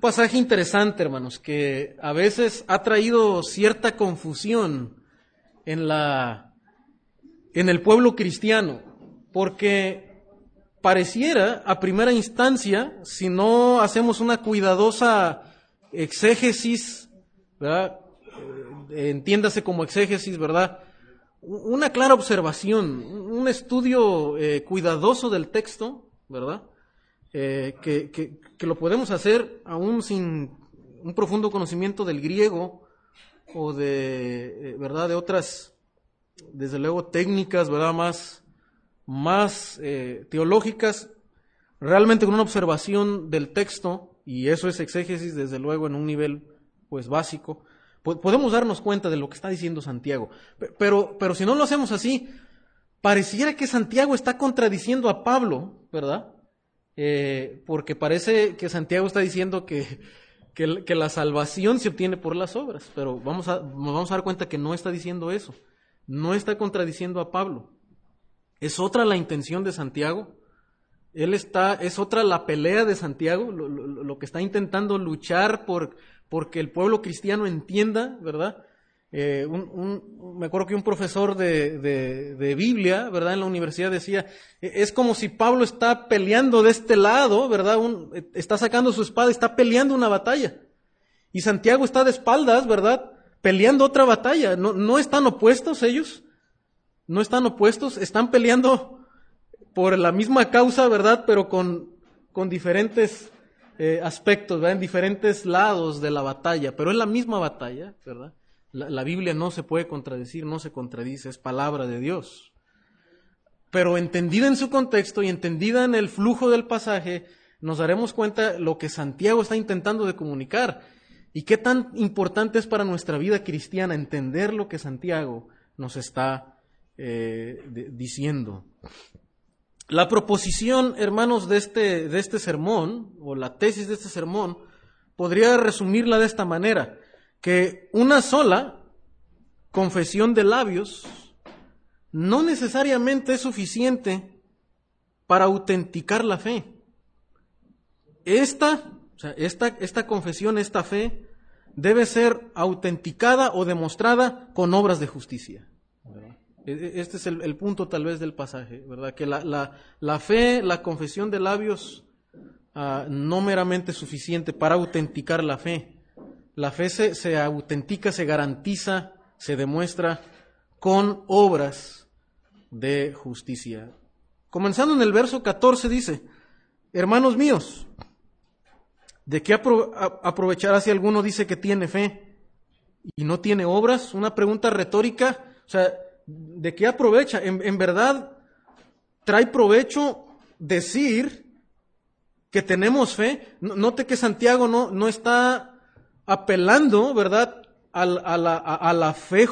Pasaje interesante, hermanos, que a veces ha traído cierta confusión en la en el pueblo cristiano, porque pareciera a primera instancia, si no hacemos una cuidadosa exégesis, ¿verdad? Eh, entiéndase como exégesis, ¿verdad? Una clara observación, un estudio eh, cuidadoso del texto, ¿verdad? Eh, que, que, lo podemos hacer aún sin un profundo conocimiento del griego o de, eh, ¿verdad? De otras, desde luego, técnicas, ¿verdad? Más, más eh, teológicas, realmente con una observación del texto, y eso es exégesis, desde luego, en un nivel, pues, básico, podemos darnos cuenta de lo que está diciendo Santiago. Pero, pero si no lo hacemos así, pareciera que Santiago está contradiciendo a Pablo, ¿verdad? Eh, porque parece que Santiago está diciendo que, que, la salvación se obtiene por las obras, pero vamos a, vamos a dar cuenta que no está diciendo eso, no está contradiciendo a Pablo. Es otra la intención de Santiago, él está, es otra la pelea de Santiago, lo, lo que está intentando luchar por, porque el pueblo cristiano entienda, ¿verdad? Eh, un, me acuerdo que un profesor de, de, Biblia, ¿verdad? En la universidad decía, e, es como si Pablo está peleando de este lado, ¿verdad? E, está sacando su espada, está peleando una batalla. Y Santiago está de espaldas, ¿verdad? Peleando otra batalla. No, no están opuestos ellos. No están opuestos, están peleando por la misma causa, ¿verdad? Pero con, con diferentes eh, aspectos, ¿verdad? En diferentes lados de la batalla. Pero es la misma batalla, ¿verdad? La, Biblia no se puede contradecir, no se contradice, es palabra de Dios. Pero entendida en su contexto y entendida en el flujo del pasaje, nos daremos cuenta lo que Santiago está intentando de comunicar y qué tan importante es para nuestra vida cristiana entender lo que Santiago nos está eh, diciendo. La proposición, hermanos, de este, de este sermón, o la tesis de este sermón, podría resumirla de esta manera que una sola confesión de labios no necesariamente es suficiente para autenticar la fe. Esta, esta, esta confesión, esta fe, debe ser autenticada o demostrada con obras de justicia. E, e, este es el, punto tal vez del pasaje, ¿verdad? Que la, la, fe, la confesión de labios, ah, no meramente es suficiente para autenticar la fe, la fe se, autentica, se garantiza, se demuestra con obras de justicia. Comenzando en el verso 14 dice, hermanos míos, ¿de qué aprovechará si alguno dice que tiene fe y no tiene obras? Una pregunta retórica, o sea, ¿de qué aprovecha? En, verdad, trae provecho decir que tenemos fe. Note que Santiago no, no está apelando, ¿verdad?, a, la, fe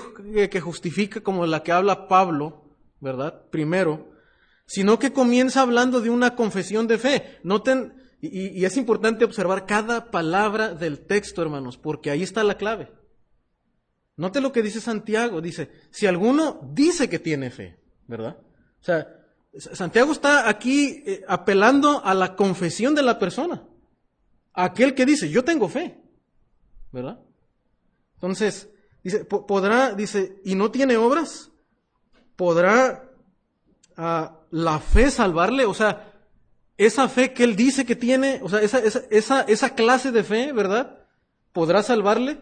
que justifica como la que habla Pablo, ¿verdad?, primero, sino que comienza hablando de una confesión de fe. Noten, y, y es importante observar cada palabra del texto, hermanos, porque ahí está la clave. Note lo que dice Santiago, dice, si alguno dice que tiene fe, ¿verdad? O sea, Santiago está aquí eh, apelando a la confesión de la persona, aquel que dice, yo tengo fe. ¿Verdad? Entonces, dice, podrá, dice, y no tiene obras, podrá ah, la fe salvarle, o sea, esa fe que él dice que tiene, o sea, esa, esa, esa clase de fe, ¿verdad? ¿Podrá salvarle?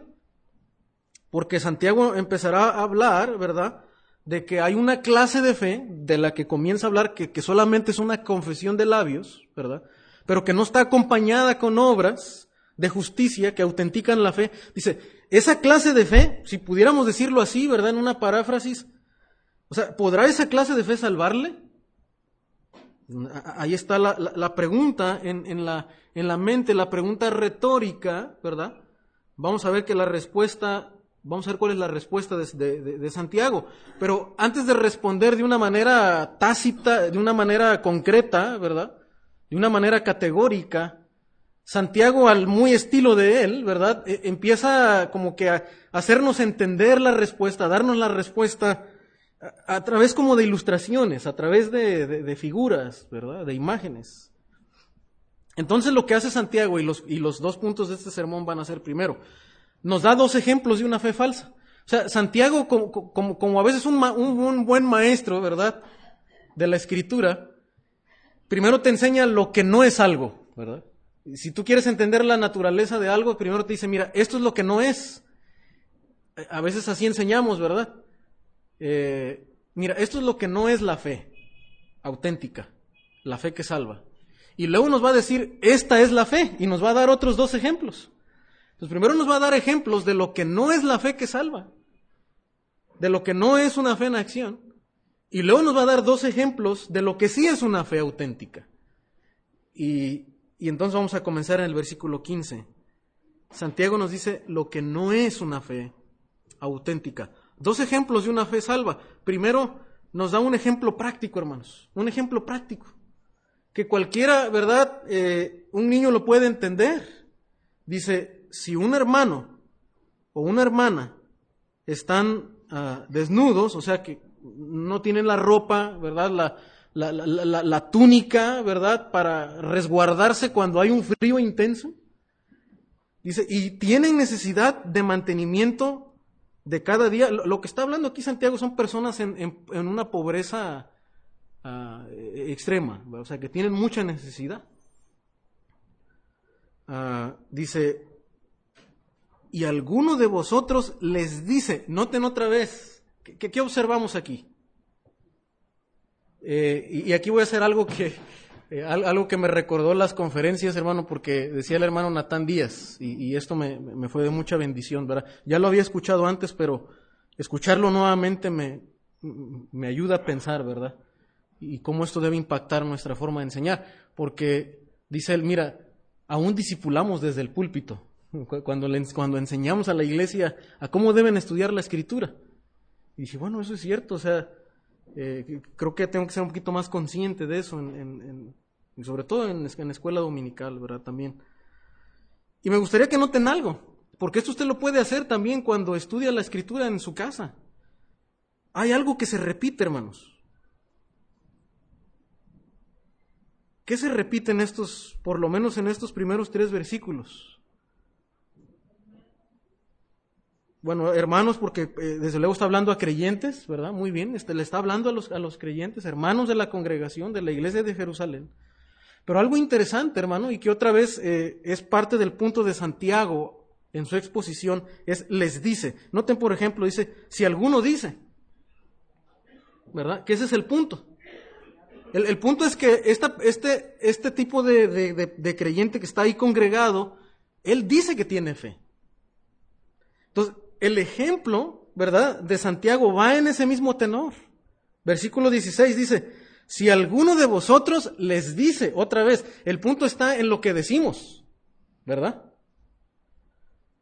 Porque Santiago empezará a hablar, ¿verdad? De que hay una clase de fe de la que comienza a hablar que, que solamente es una confesión de labios, ¿verdad? Pero que no está acompañada con obras, de justicia que autentican la fe. Dice, esa clase de fe, si pudiéramos decirlo así, ¿verdad? En una paráfrasis, o sea, ¿podrá esa clase de fe salvarle? Ahí está la, pregunta en, la, en la mente, la pregunta retórica, ¿verdad? Vamos a ver que la respuesta, vamos a ver cuál es la respuesta de, de Santiago. Pero antes de responder de una manera tácita, de una manera concreta, ¿verdad? De una manera categórica, Santiago, al muy estilo de él, ¿verdad? E, empieza como que a hacernos entender la respuesta, a darnos la respuesta a, través como de ilustraciones, a través de, figuras, ¿verdad? De imágenes. Entonces lo que hace Santiago y los, y los dos puntos de este sermón van a ser primero, nos da dos ejemplos de una fe falsa. O sea, Santiago, como, como, a veces un, un, buen maestro, ¿verdad? De la escritura, primero te enseña lo que no es algo, ¿verdad? Si tú quieres entender la naturaleza de algo, primero te dice, mira, esto es lo que no es. A veces así enseñamos, ¿verdad? Eh, mira, esto es lo que no es la fe auténtica, la fe que salva. Y luego nos va a decir, esta es la fe, y nos va a dar otros dos ejemplos. Entonces, primero nos va a dar ejemplos de lo que no es la fe que salva, de lo que no es una fe en acción, y luego nos va a dar dos ejemplos de lo que sí es una fe auténtica. Y, y entonces vamos a comenzar en el versículo 15. Santiago nos dice lo que no es una fe auténtica. Dos ejemplos de una fe salva. Primero, nos da un ejemplo práctico, hermanos. Un ejemplo práctico que cualquiera, ¿verdad? Eh, un niño lo puede entender. Dice, si un hermano o una hermana están ah, desnudos, o sea que no tienen la ropa, ¿verdad? La, la, la, la, túnica, ¿verdad? Para resguardarse cuando hay un frío intenso. Dice, y tienen necesidad de mantenimiento de cada día. Lo, que está hablando aquí Santiago son personas en, en, una pobreza Ah, extrema, o sea, que tienen mucha necesidad. Ah, dice, y alguno de vosotros les dice, noten otra vez, ¿qué, observamos aquí? Eh, y, aquí voy a hacer algo que, eh, algo que me recordó las conferencias, hermano, porque decía el hermano Natán Díaz, y, esto me, me, fue de mucha bendición, ¿verdad? Ya lo había escuchado antes, pero escucharlo nuevamente me, me ayuda a pensar, ¿verdad? y cómo esto debe impactar nuestra forma de enseñar. Porque dice él, mira, aún discipulamos desde el púlpito, cuando, cuando enseñamos a la iglesia a cómo deben estudiar la escritura. Y dije, bueno, eso es cierto, o sea, eh, creo que tengo que ser un poquito más consciente de eso, en, sobre todo en, en escuela dominical, ¿verdad? También. Y me gustaría que noten algo, porque esto usted lo puede hacer también cuando estudia la escritura en su casa. Hay algo que se repite, hermanos. ¿Qué se repite en estos, por lo menos en estos primeros tres versículos? Bueno, hermanos, porque eh, desde luego está hablando a creyentes, ¿verdad? Muy bien, este, le está hablando a los, a los creyentes, hermanos de la congregación, de la iglesia de Jerusalén. Pero algo interesante, hermano, y que otra vez eh, es parte del punto de Santiago en su exposición, es les dice. Noten, por ejemplo, dice, si alguno dice, ¿verdad? Que ese es el punto. El, punto es que este, este tipo de, creyente que está ahí congregado, él dice que tiene fe. Entonces, el ejemplo, ¿verdad?, de Santiago va en ese mismo tenor. Versículo 16 dice, si alguno de vosotros les dice, otra vez, el punto está en lo que decimos, ¿verdad?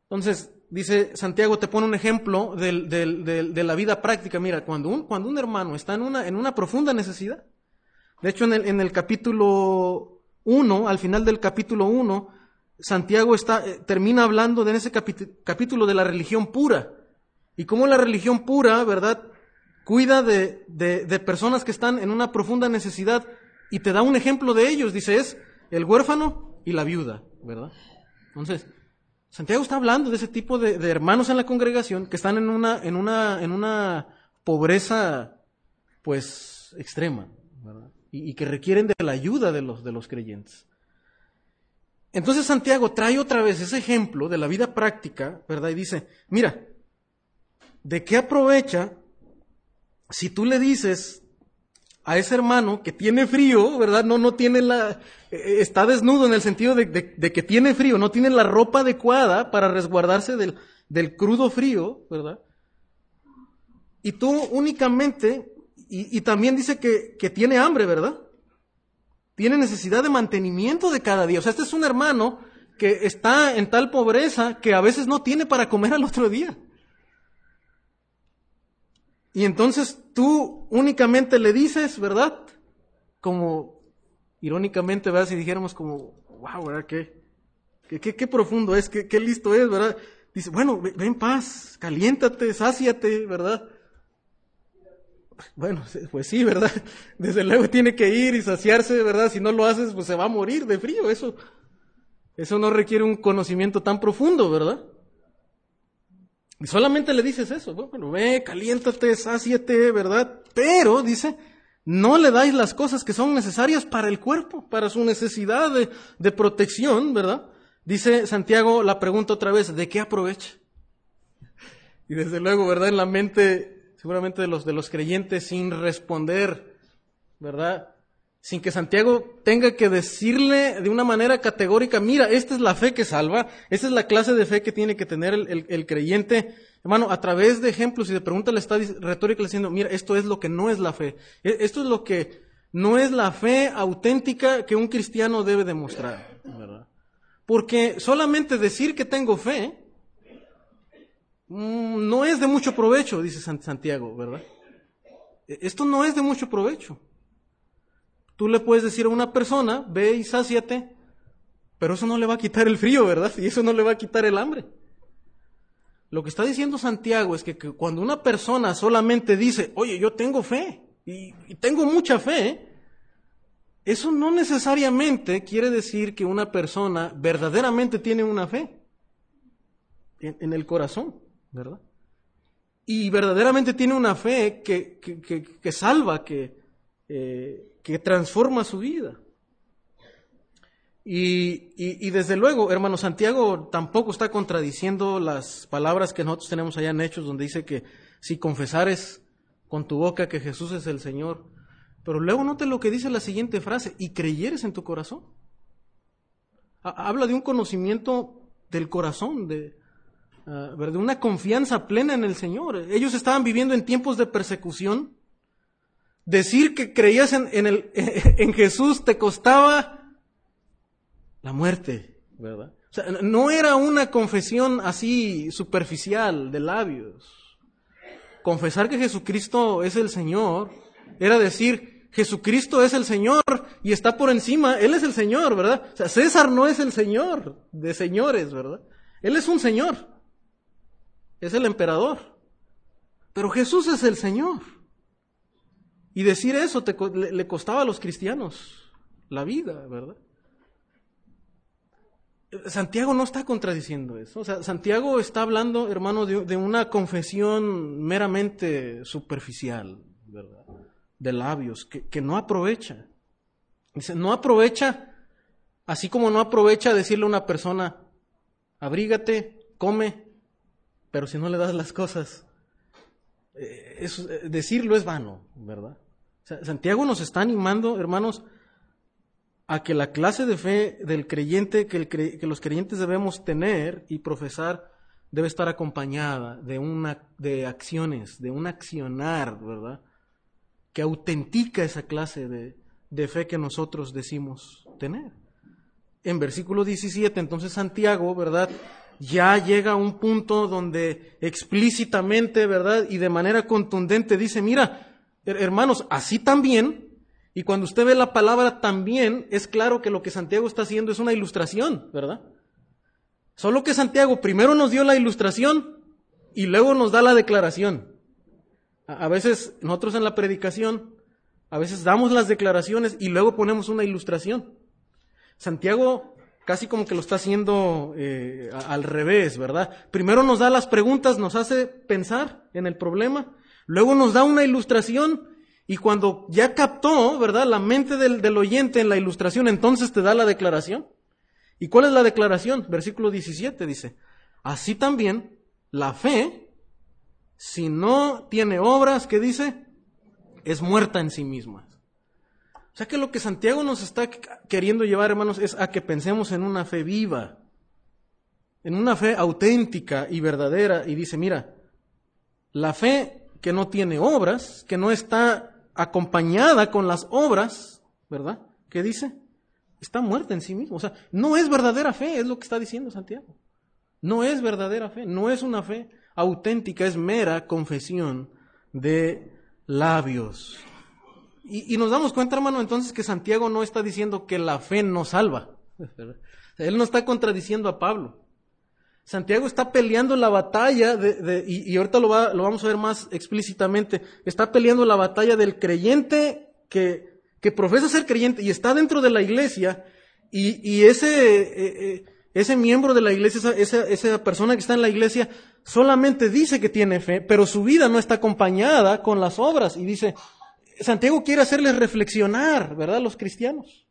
Entonces, dice Santiago, te pone un ejemplo de la vida práctica. Mira, cuando un, hermano está en una, en una profunda necesidad, de hecho, en el, en el capítulo 1, al final del capítulo 1, Santiago está, eh, termina hablando de en ese capítulo de la religión pura. Y cómo la religión pura, ¿verdad?, cuida de, de, personas que están en una profunda necesidad y te da un ejemplo de ellos. Dice, es el huérfano y la viuda, ¿verdad? Entonces, Santiago está hablando de ese tipo de, hermanos en la congregación que están en una, en una, en una pobreza, pues, extrema, ¿verdad? y, que requieren de la ayuda de los, de los creyentes. Entonces Santiago trae otra vez ese ejemplo de la vida práctica, ¿verdad? Y dice, mira, ¿de qué aprovecha si tú le dices a ese hermano que tiene frío, ¿verdad? No, no tiene la, eh, está desnudo en el sentido de, que tiene frío, no tiene la ropa adecuada para resguardarse del, del crudo frío, ¿verdad? Y tú únicamente y, también dice que, que, tiene hambre, ¿verdad? Tiene necesidad de mantenimiento de cada día. O sea, este es un hermano que está en tal pobreza que a veces no tiene para comer al otro día. Y entonces tú únicamente le dices, ¿verdad? Como irónicamente, ¿verdad? Si dijéramos como, wow, ¿verdad? Qué, qué, qué, profundo es, qué, qué, listo es, ¿verdad? Dice, bueno, ven, ven paz, caliéntate, sáciate, ¿verdad? Bueno, pues sí, ¿verdad? Desde luego tiene que ir y saciarse, ¿verdad? Si no lo haces, pues se va a morir de frío. Eso, eso no requiere un conocimiento tan profundo, ¿verdad? Y solamente le dices eso, bueno, ve, caliéntate, sáciate, ¿verdad? Pero, dice, no le dais las cosas que son necesarias para el cuerpo, para su necesidad de, de protección, ¿verdad? Dice Santiago la pregunta otra vez, ¿de qué aprovecha? Y desde luego, ¿verdad? En la mente, seguramente de los, de los creyentes, sin responder, ¿verdad? Sin que Santiago tenga que decirle de una manera categórica, mira, esta es la fe que salva, esta es la clase de fe que tiene que tener el, el, creyente. Hermano, a través de ejemplos y de preguntas le está retórica diciendo, mira, esto es lo que no es la fe. E, esto es lo que no es la fe auténtica que un cristiano debe demostrar, ¿verdad? Porque solamente decir que tengo fe no es de mucho provecho, dice Santiago, ¿verdad? E, esto no es de mucho provecho. Tú le puedes decir a una persona, ve y sáciate, pero eso no le va a quitar el frío, ¿verdad? Y eso no le va a quitar el hambre. Lo que está diciendo Santiago es que, cuando una persona solamente dice, oye, yo tengo fe, y tengo mucha fe, eso no necesariamente quiere decir que una persona verdaderamente tiene una fe en, el corazón, ¿verdad? Y verdaderamente tiene una fe que, que, salva, que, eh, que transforma su vida. Y, y, desde luego, hermano Santiago tampoco está contradiciendo las palabras que nosotros tenemos allá en Hechos, donde dice que si confesares con tu boca que Jesús es el Señor pero luego note lo que dice la siguiente frase, y creyeres en tu corazón. Habla de un conocimiento del corazón, de, ah, de una confianza plena en el Señor. Ellos estaban viviendo en tiempos de persecución. Decir que creías en, en, el, en Jesús te costaba la muerte, ¿verdad? O sea, no era una confesión así superficial de labios. Confesar que Jesucristo es el Señor era decir, Jesucristo es el Señor y está por encima, Él es el Señor, ¿verdad? O sea, César no es el Señor de señores, ¿verdad? Él es un Señor, es el emperador, pero Jesús es el Señor. Y decir eso le, costaba a los cristianos la vida, ¿verdad? Santiago no está contradiciendo eso. O sea, Santiago está hablando, hermano, de una confesión meramente superficial, ¿verdad? de labios, que, no aprovecha. Dice, no aprovecha, así como no aprovecha decirle a una persona, abrígate, come, pero si no le das las cosas, eh, eh, decirlo es vano, ¿verdad? Santiago nos está animando, hermanos, a que la clase de fe del creyente que, los creyentes debemos tener y profesar debe estar acompañada de, una, de acciones, de un accionar, ¿verdad? que autentica esa clase de, fe que nosotros decimos tener. En versículo 17, entonces Santiago, ¿verdad? Ya llega a un punto donde explícitamente, ¿verdad? Y de manera contundente dice, mira, hermanos, así también, y cuando usted ve la palabra también, es claro que lo que Santiago está haciendo es una ilustración, ¿verdad? Solo que Santiago primero nos dio la ilustración y luego nos da la declaración. A veces nosotros en la predicación, a veces damos las declaraciones y luego ponemos una ilustración. Santiago casi como que lo está haciendo eh, al revés, ¿verdad? Primero nos da las preguntas, nos hace pensar en el problema, luego nos da una ilustración y cuando ya captó, ¿verdad? La mente del, del oyente en la ilustración, entonces te da la declaración. ¿Y cuál es la declaración? Versículo 17 dice, así también la fe si no tiene obras, ¿qué dice? Es muerta en sí misma. O sea que lo que Santiago nos está queriendo llevar, hermanos, es a que pensemos en una fe viva, en una fe auténtica y verdadera. Y dice, mira, la fe que no tiene obras, que no está acompañada con las obras, ¿verdad? ¿Qué dice? Está muerta en sí misma. O sea, no es verdadera fe, es lo que está diciendo Santiago. No es verdadera fe, no es una fe auténtica es mera confesión de labios. Y, nos damos cuenta, hermano, entonces que Santiago no está diciendo que la fe no salva. Él no está contradiciendo a Pablo. Santiago está peleando la batalla, de, y, ahorita lo, lo, vamos a ver más explícitamente, está peleando la batalla del creyente que, profesa ser creyente y está dentro de la iglesia, y, y ese, eh, eh, ese miembro de la iglesia, esa persona que está en la iglesia, solamente dice que tiene fe, pero su vida no está acompañada con las obras. Y dice, Santiago quiere hacerles reflexionar, ¿verdad? Los cristianos.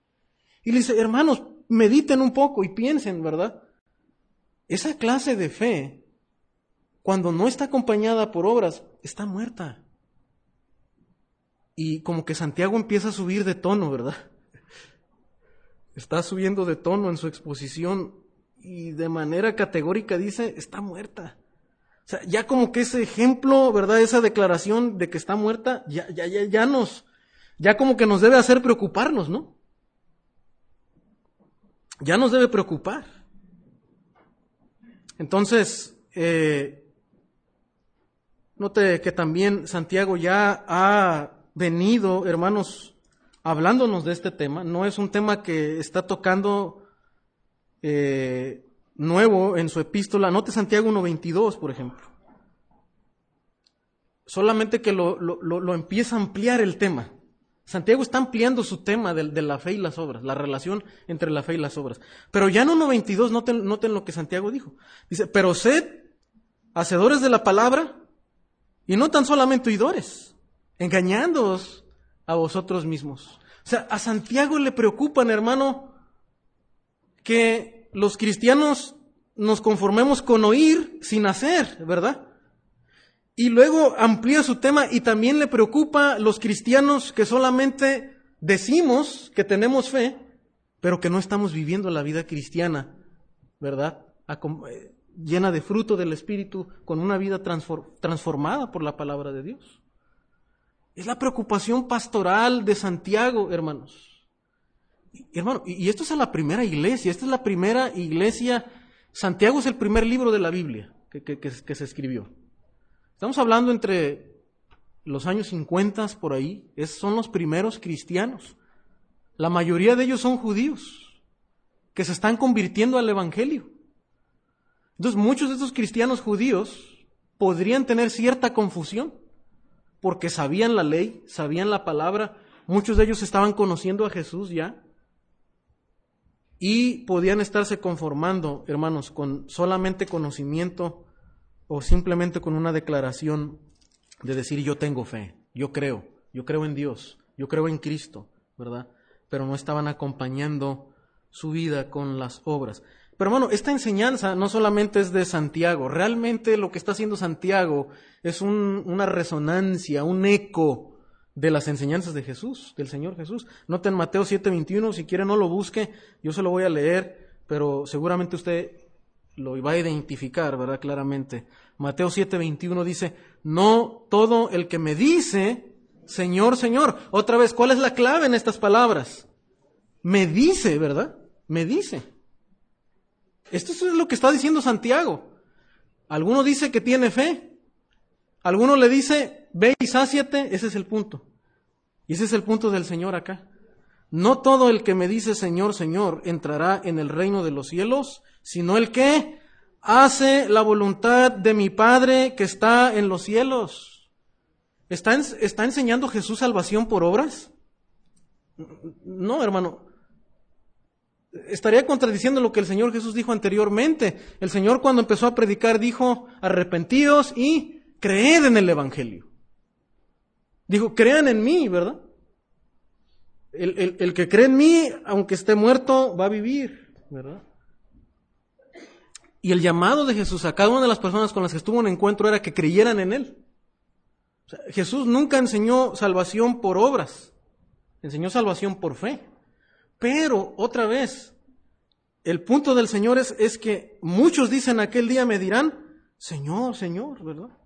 Y le dice, hermanos, mediten un poco y piensen, ¿verdad? Esa clase de fe, cuando no está acompañada por obras, está muerta. Y como que Santiago empieza a subir de tono, ¿verdad? Está subiendo de tono en su exposición y de manera categórica dice, está muerta. Ya como que ese ejemplo, ¿verdad? Esa declaración de que está muerta, ya, ya, ya, ya nos, ya como que nos debe hacer preocuparnos, ¿no? Ya nos debe preocupar. Entonces, eh, note que también Santiago ya ha venido, hermanos, hablándonos de este tema. No es un tema que está tocando eh, nuevo en su epístola. Note Santiago 1.22, por ejemplo. Solamente que lo, lo empieza a ampliar el tema. Santiago está ampliando su tema de, la fe y las obras, la relación entre la fe y las obras. Pero ya en 1.22, noten, noten lo que Santiago dijo. Dice, pero sed hacedores de la palabra y no tan solamente oidores, engañándoos a vosotros mismos. O sea, a Santiago le preocupan, hermano, que los cristianos nos conformemos con oír sin hacer, ¿verdad? Y luego amplía su tema y también le preocupa los cristianos que solamente decimos que tenemos fe, pero que no estamos viviendo la vida cristiana, ¿verdad? Eh, llena de fruto del Espíritu, con una vida transformada por la palabra de Dios. Es la preocupación pastoral de Santiago, hermanos. Y, hermano, y esto es a la primera iglesia, esta es la primera iglesia. Santiago es el primer libro de la Biblia que se escribió. Estamos hablando entre los años 50 por ahí, son los primeros cristianos. La mayoría de ellos son judíos que se están convirtiendo al Evangelio. Entonces muchos de estos cristianos judíos podrían tener cierta confusión porque sabían la ley, sabían la palabra, muchos de ellos estaban conociendo a Jesús ya y podían estarse conformando, hermanos, con solamente conocimiento o simplemente con una declaración de decir yo tengo fe, yo creo, yo creo en Dios, yo creo en Cristo, ¿verdad? Pero no estaban acompañando su vida con las obras. Pero hermano, esta enseñanza no solamente es de Santiago, realmente lo que está haciendo Santiago es una resonancia, un eco de las enseñanzas de Jesús, del Señor Jesús. Noten Mateo 7:21, si quiere no lo busque, yo se lo voy a leer, pero seguramente usted lo va a identificar, ¿verdad? Claramente. Mateo 7:21 dice, no todo el que me dice, Señor, Señor. Otra vez, ¿cuál es la clave en estas palabras? Me dice, ¿verdad? Me dice. Esto es lo que está diciendo Santiago. Alguno dice que tiene fe. Alguno le dice, ve y sáciate. Ese es el punto. Y ese es el punto del Señor acá. No todo el que me dice Señor, Señor entrará en el reino de los cielos, sino el que hace la voluntad de mi Padre que está en los cielos. ¿Está, ¿Está enseñando Jesús salvación por obras? No, hermano. Estaría contradiciendo lo que el Señor Jesús dijo anteriormente. El Señor cuando empezó a predicar dijo, arrepentíos y creed en el Evangelio. Dijo, crean en mí, ¿verdad? El, el, que cree en mí, aunque esté muerto, va a vivir, ¿verdad? Y el llamado de Jesús a cada una de las personas con las que estuvo en encuentro era que creyeran en Él. Jesús nunca enseñó salvación por obras, enseñó salvación por fe. Pero, otra vez, el punto del Señor es, es que muchos dicen aquel día me dirán, Señor, Señor, ¿verdad?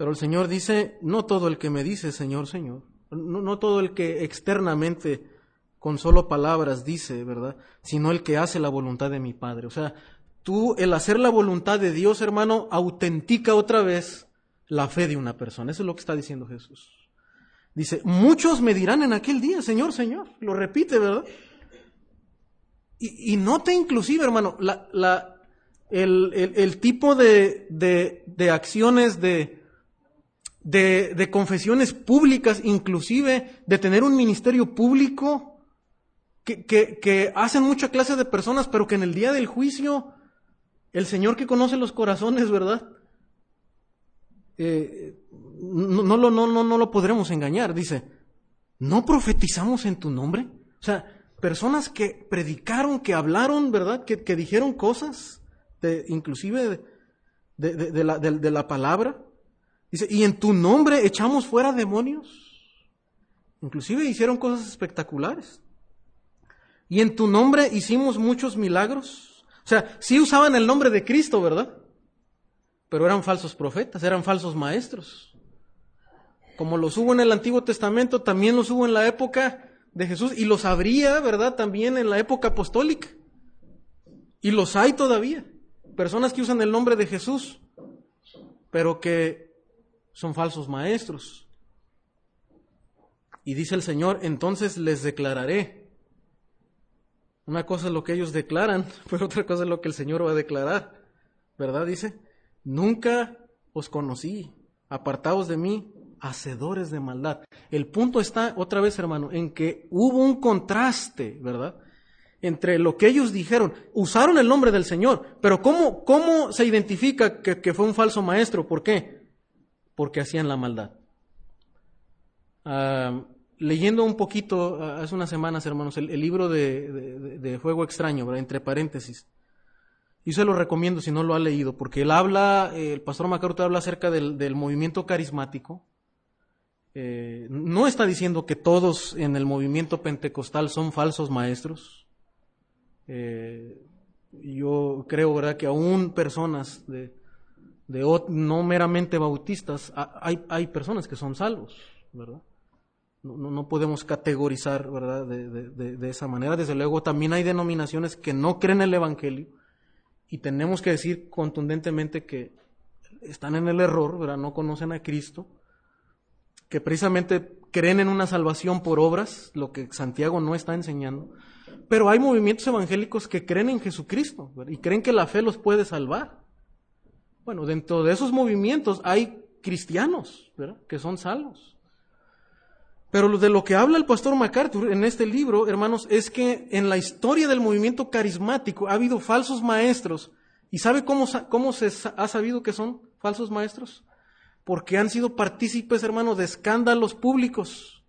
Pero el Señor dice, no todo el que me dice Señor, Señor, no, todo el que externamente con solo palabras dice, ¿verdad? Sino el que hace la voluntad de mi Padre. O sea, tú, el hacer la voluntad de Dios, hermano, autentica otra vez la fe de una persona. Eso es lo que está diciendo Jesús. Dice, muchos me dirán en aquel día, Señor, Señor. Lo repite, ¿verdad? Y, y note inclusive, hermano, la, la, el, tipo de, de, acciones, de, de, confesiones públicas, inclusive de tener un ministerio público que, que, hacen mucha clase de personas, pero que en el día del juicio, el Señor que conoce los corazones, ¿verdad? Eh, no, no, no, no, no lo podremos engañar. Dice, ¿no profetizamos en tu nombre? O sea, personas que predicaron, que hablaron, ¿verdad? Que, que dijeron cosas, de, inclusive de, de, de, la, palabra. Dice, y en tu nombre echamos fuera demonios. Inclusive hicieron cosas espectaculares. Y en tu nombre hicimos muchos milagros. O sea, sí usaban el nombre de Cristo, ¿verdad? Pero eran falsos profetas, eran falsos maestros. Como los hubo en el Antiguo Testamento, también los hubo en la época de Jesús y los habría, ¿verdad? También en la época apostólica. Y los hay todavía. Personas que usan el nombre de Jesús, pero que son falsos maestros. Y dice el Señor, entonces les declararé. Una cosa es lo que ellos declaran, pero otra cosa es lo que el Señor va a declarar. ¿Verdad? Dice, nunca os conocí, apartados de mí, hacedores de maldad. El punto está, otra vez hermano, en que hubo un contraste, ¿verdad? Entre lo que ellos dijeron, usaron el nombre del Señor, pero ¿cómo, cómo se identifica que, fue un falso maestro? ¿Por qué? Porque hacían la maldad. Ah, leyendo un poquito ah, hace unas semanas, hermanos, el, libro de, de, Fuego Extraño, entre paréntesis, y se lo recomiendo si no lo ha leído, porque él habla, el pastor MacArthur habla acerca del, del movimiento carismático, eh, no está diciendo que todos en el movimiento pentecostal son falsos maestros. Eh, yo creo, ¿verdad?, que aún personas de, no meramente bautistas, hay, hay, personas que son salvos, ¿verdad? No, no podemos categorizar, ¿verdad?, de, de, esa manera. Desde luego, también hay denominaciones que no creen el Evangelio y tenemos que decir contundentemente que están en el error, ¿verdad?, no conocen a Cristo que precisamente creen en una salvación por obras, lo que Santiago no está enseñando. Pero hay movimientos evangélicos que creen en Jesucristo y creen que la fe los puede salvar. Bueno, dentro de esos movimientos hay cristianos que son salvos. Pero de lo que habla el pastor MacArthur en este libro, hermanos, es que en la historia del movimiento carismático ha habido falsos maestros. ¿Y sabe cómo, cómo se ha sabido que son falsos maestros? porque han sido partícipes, hermanos, de escándalos públicos.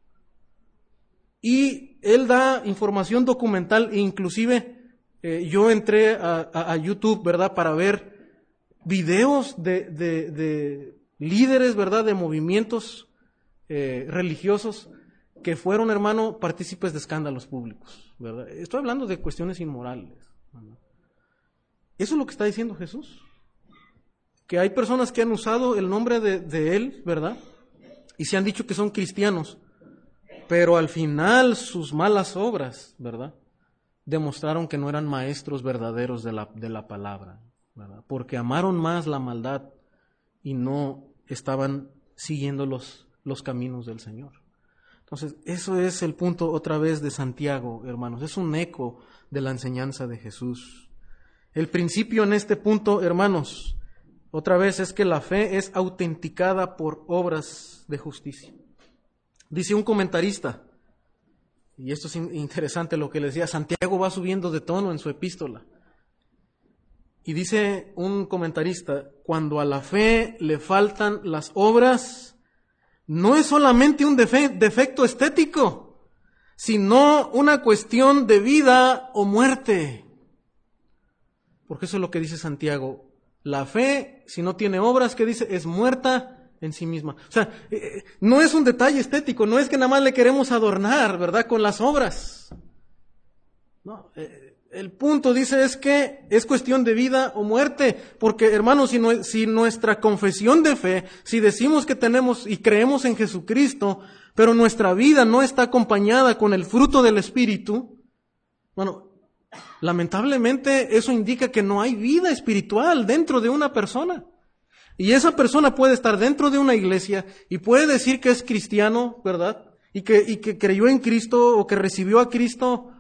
Y él da información documental e inclusive eh, yo entré a, YouTube, ¿verdad?, para ver videos de, líderes, ¿verdad?, de movimientos eh, religiosos que fueron, hermano, partícipes de escándalos públicos, ¿verdad? Estoy hablando de cuestiones inmorales. Eso es lo que está diciendo Jesús que hay personas que han usado el nombre de, Él, ¿verdad? Y se han dicho que son cristianos, pero al final sus malas obras, ¿verdad? Demostraron que no eran maestros verdaderos de la, de la palabra, Porque amaron más la maldad y no estaban siguiendo los, los caminos del Señor. Entonces, eso es el punto otra vez de Santiago, hermanos. Es un eco de la enseñanza de Jesús. El principio en este punto, hermanos, otra vez es que la fe es autenticada por obras de justicia. Dice un comentarista, y esto es interesante lo que le decía, Santiago va subiendo de tono en su epístola. Y dice un comentarista, cuando a la fe le faltan las obras, no es solamente un defecto estético, sino una cuestión de vida o muerte. Porque eso es lo que dice Santiago. La fe, si no tiene obras, ¿qué dice? Es muerta en sí misma. O sea, eh, eh, no es un detalle estético, no es que nada más le queremos adornar, ¿verdad? Con las obras. No, eh, el punto dice es que es cuestión de vida o muerte, porque hermanos, si, si nuestra confesión de fe, si decimos que tenemos y creemos en Jesucristo, pero nuestra vida no está acompañada con el fruto del Espíritu, bueno, Lamentablemente eso indica que no hay vida espiritual dentro de una persona. Y esa persona puede estar dentro de una iglesia y puede decir que es cristiano, ¿verdad? Y que creyó en Cristo o que recibió a Cristo.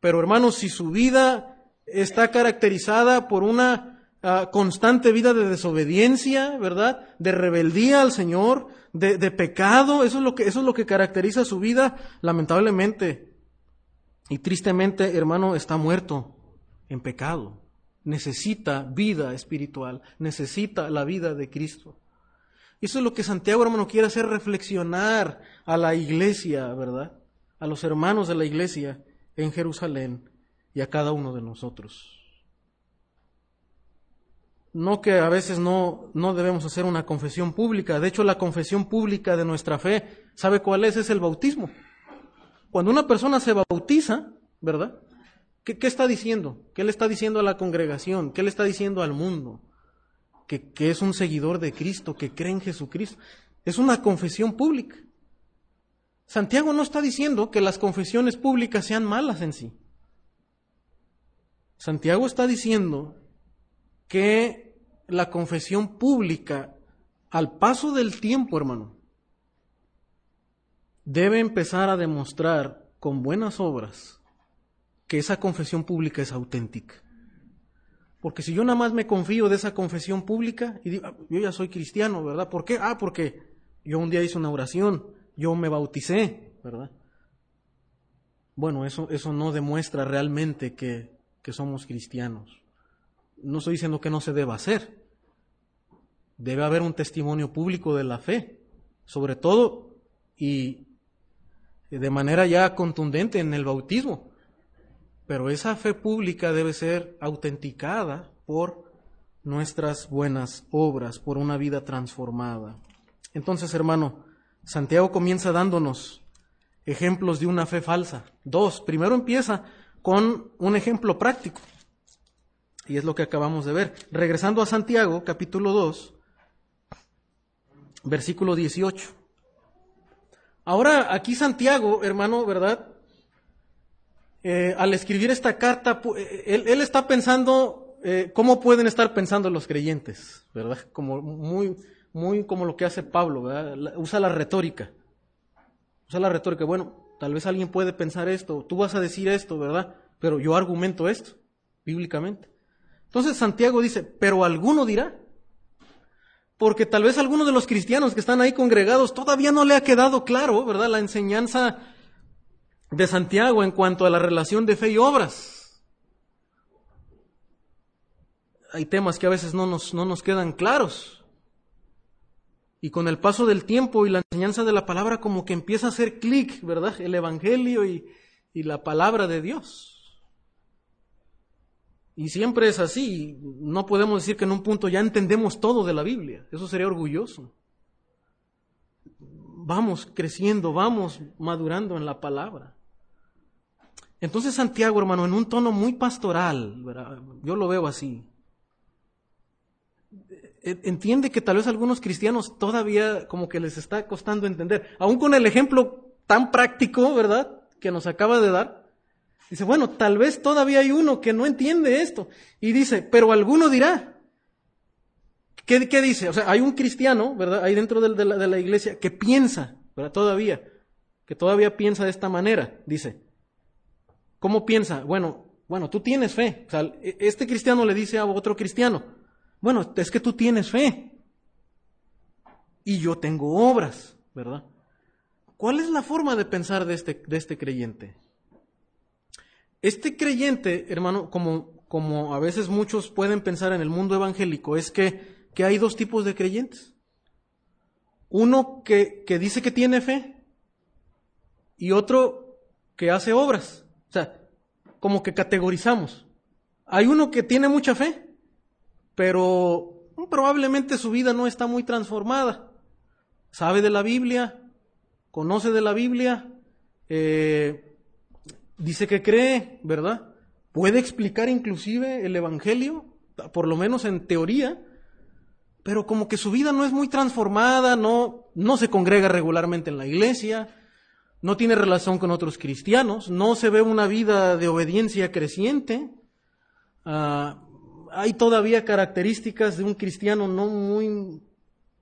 Pero hermanos, si su vida está caracterizada por una ah, constante vida de desobediencia, ¿verdad? De rebeldía al Señor, de, de pecado. Eso es, lo que, eso es lo que caracteriza su vida, lamentablemente. Y tristemente, hermano, está muerto en pecado. Necesita vida espiritual, necesita la vida de Cristo. Eso es lo que Santiago, hermano, quiere hacer reflexionar a la iglesia, ¿verdad? A los hermanos de la iglesia en Jerusalén y a cada uno de nosotros. No que a veces no, no debemos hacer una confesión pública. De hecho, la confesión pública de nuestra fe, ¿sabe cuál es? Es el bautismo. Cuando una persona se bautiza, ¿verdad? ¿Qué, ¿Qué, está diciendo? ¿Qué le está diciendo a la congregación? ¿Qué le está diciendo al mundo? Que, que es un seguidor de Cristo, que cree en Jesucristo. Es una confesión pública. Santiago no está diciendo que las confesiones públicas sean malas en sí. Santiago está diciendo que la confesión pública, al paso del tiempo, hermano, debe empezar a demostrar con buenas obras que esa confesión pública es auténtica. Porque si yo nada más me confío de esa confesión pública y digo, ah, yo ya soy cristiano, ¿verdad? ¿Por qué? Ah, porque yo un día hice una oración, yo me bauticé, ¿verdad? Bueno, eso, eso no demuestra realmente que, que somos cristianos. No estoy diciendo que no se deba hacer. Debe haber un testimonio público de la fe, sobre todo y de manera ya contundente en el bautismo. Pero esa fe pública debe ser autenticada por nuestras buenas obras, por una vida transformada. Entonces, hermano, Santiago comienza dándonos ejemplos de una fe falsa. Dos, primero empieza con un ejemplo práctico. Y es lo que acabamos de ver. Regresando a Santiago, capítulo 2, versículo 18. Ahora, aquí Santiago, hermano, ¿verdad? Eh, al escribir esta carta, eh, él, está pensando eh, cómo pueden estar pensando los creyentes, ¿verdad? Como muy, muy como lo que hace Pablo, ¿verdad? Usa la retórica. Usa la retórica. Bueno, tal vez alguien puede pensar esto, tú vas a decir esto, ¿verdad? Pero yo argumento esto, bíblicamente. Entonces Santiago dice, pero alguno dirá, porque tal vez algunos de los cristianos que están ahí congregados todavía no le ha quedado claro, ¿verdad? La enseñanza de Santiago en cuanto a la relación de fe y obras. Hay temas que a veces no nos, no nos quedan claros. Y con el paso del tiempo y la enseñanza de la palabra como que empieza a hacer clic, ¿verdad? El Evangelio y, y la palabra de Dios. Y siempre es así. No podemos decir que en un punto ya entendemos todo de la Biblia. Eso sería orgulloso. Vamos creciendo, vamos madurando en la palabra. Entonces Santiago, hermano, en un tono muy pastoral, yo lo veo así, entiende que tal vez algunos cristianos todavía como que les está costando entender, aún con el ejemplo tan práctico, ¿verdad?, que nos acaba de dar. Dice, bueno, tal vez todavía hay uno que no entiende esto. Y dice, pero alguno dirá. ¿Qué, qué dice? O sea, hay un cristiano, ¿verdad?, ahí dentro de, la, de la iglesia que piensa, ¿verdad?, todavía, que todavía piensa de esta manera. Dice, ¿cómo piensa? Bueno, bueno, tú tienes fe. O sea, e, este cristiano le dice a otro cristiano, bueno, es que tú tienes fe y yo tengo obras, ¿verdad? ¿Cuál es la forma de pensar de este, de este creyente? Este creyente, hermano, como, como a veces muchos pueden pensar en el mundo evangélico, es que, que hay dos tipos de creyentes. Uno que, que dice que tiene fe y otro que hace obras. O sea, como que categorizamos. Hay uno que tiene mucha fe pero probablemente su vida no está muy transformada. Sabe de la Biblia, conoce de la Biblia, eh, dice que cree, ¿verdad? Puede explicar inclusive el Evangelio, por lo menos en teoría, pero como que su vida no es muy transformada, no, no se congrega regularmente en la iglesia, no tiene relación con otros cristianos, no se ve una vida de obediencia creciente. Uh, hay todavía características de un cristiano no muy,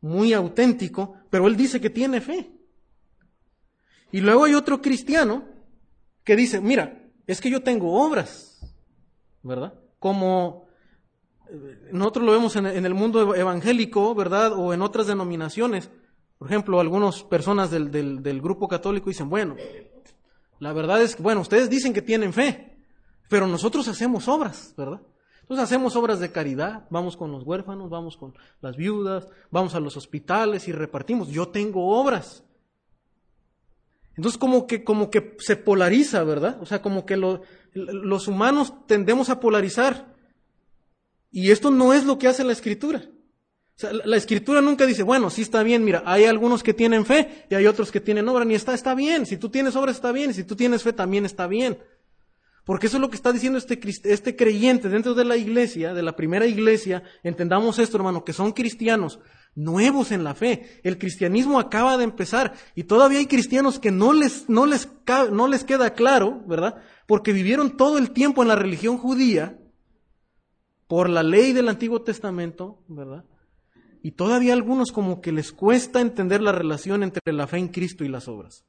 muy auténtico, pero él dice que tiene fe. Y luego hay otro cristiano que dice, mira, es que yo tengo obras, ¿verdad? Como, nosotros lo vemos en, el mundo evangélico, ¿verdad? O en otras denominaciones. Por ejemplo, algunas personas del, del, grupo católico dicen, bueno, la verdad es que, bueno, ustedes dicen que tienen fe, pero nosotros hacemos obras, ¿verdad? Entonces hacemos obras de caridad, vamos con los huérfanos, vamos con las viudas, vamos a los hospitales y repartimos. Yo tengo obras. Entonces como que, como que se polariza, ¿verdad? O sea, como que los humanos tendemos a polarizar. Y esto no es lo que hace la escritura. La escritura nunca dice, bueno, sí está bien, mira, hay algunos que tienen fe y hay otros que tienen obra, ni está, está bien. Si tú tienes obra está bien, si tú tienes fe también está bien. Porque eso es lo que está diciendo este, este creyente dentro de la iglesia, de la primera iglesia. Entendamos esto, hermano, que son cristianos nuevos en la fe. El cristianismo acaba de empezar y todavía hay cristianos que no les, no les, no les queda claro, ¿verdad? Porque vivieron todo el tiempo en la religión judía por la ley del Antiguo Testamento, ¿verdad? Y todavía algunos como que les cuesta entender la relación entre la fe en Cristo y las obras.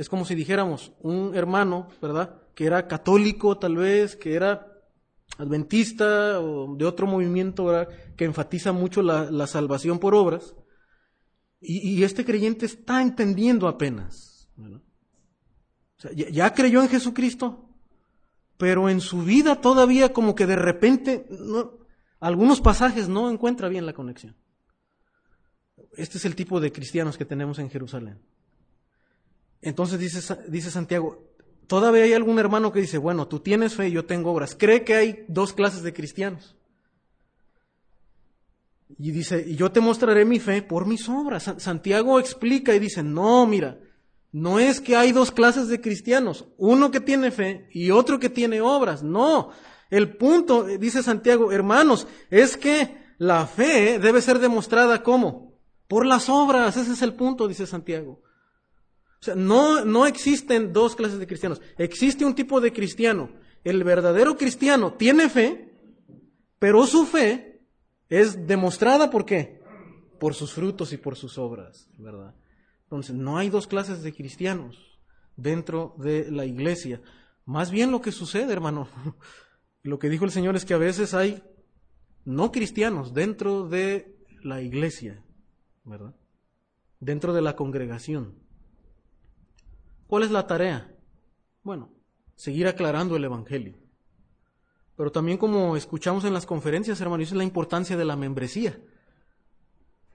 Es como si dijéramos, un hermano, ¿verdad? Que era católico tal vez, que era adventista o de otro movimiento que enfatiza mucho la, salvación por obras. Y, este creyente está entendiendo apenas. ya, creyó en Jesucristo, pero en su vida todavía como que de repente algunos pasajes no encuentra bien la conexión. Este es el tipo de cristianos que tenemos en Jerusalén. Entonces dice, dice Santiago, todavía hay algún hermano que dice, bueno, tú tienes fe y yo tengo obras. Cree que hay dos clases de cristianos. Y dice, y yo te mostraré mi fe por mis obras. Santiago explica y dice, no, mira, no es que hay dos clases de cristianos, uno que tiene fe y otro que tiene obras. No, el punto, dice Santiago, hermanos, es que la fe debe ser demostrada como? Por las obras, ese es el punto, dice Santiago. O sea, no, no existen dos clases de cristianos, existe un tipo de cristiano. El verdadero cristiano tiene fe, pero su fe es demostrada por qué? Por sus frutos y por sus obras, ¿verdad? Entonces, no hay dos clases de cristianos dentro de la iglesia. Más bien lo que sucede, hermano, lo que dijo el Señor es que a veces hay no cristianos dentro de la iglesia, ¿verdad? Dentro de la congregación. ¿Cuál es la tarea? Bueno, seguir aclarando el Evangelio. Pero también como escuchamos en las conferencias, hermano, es la importancia de la membresía.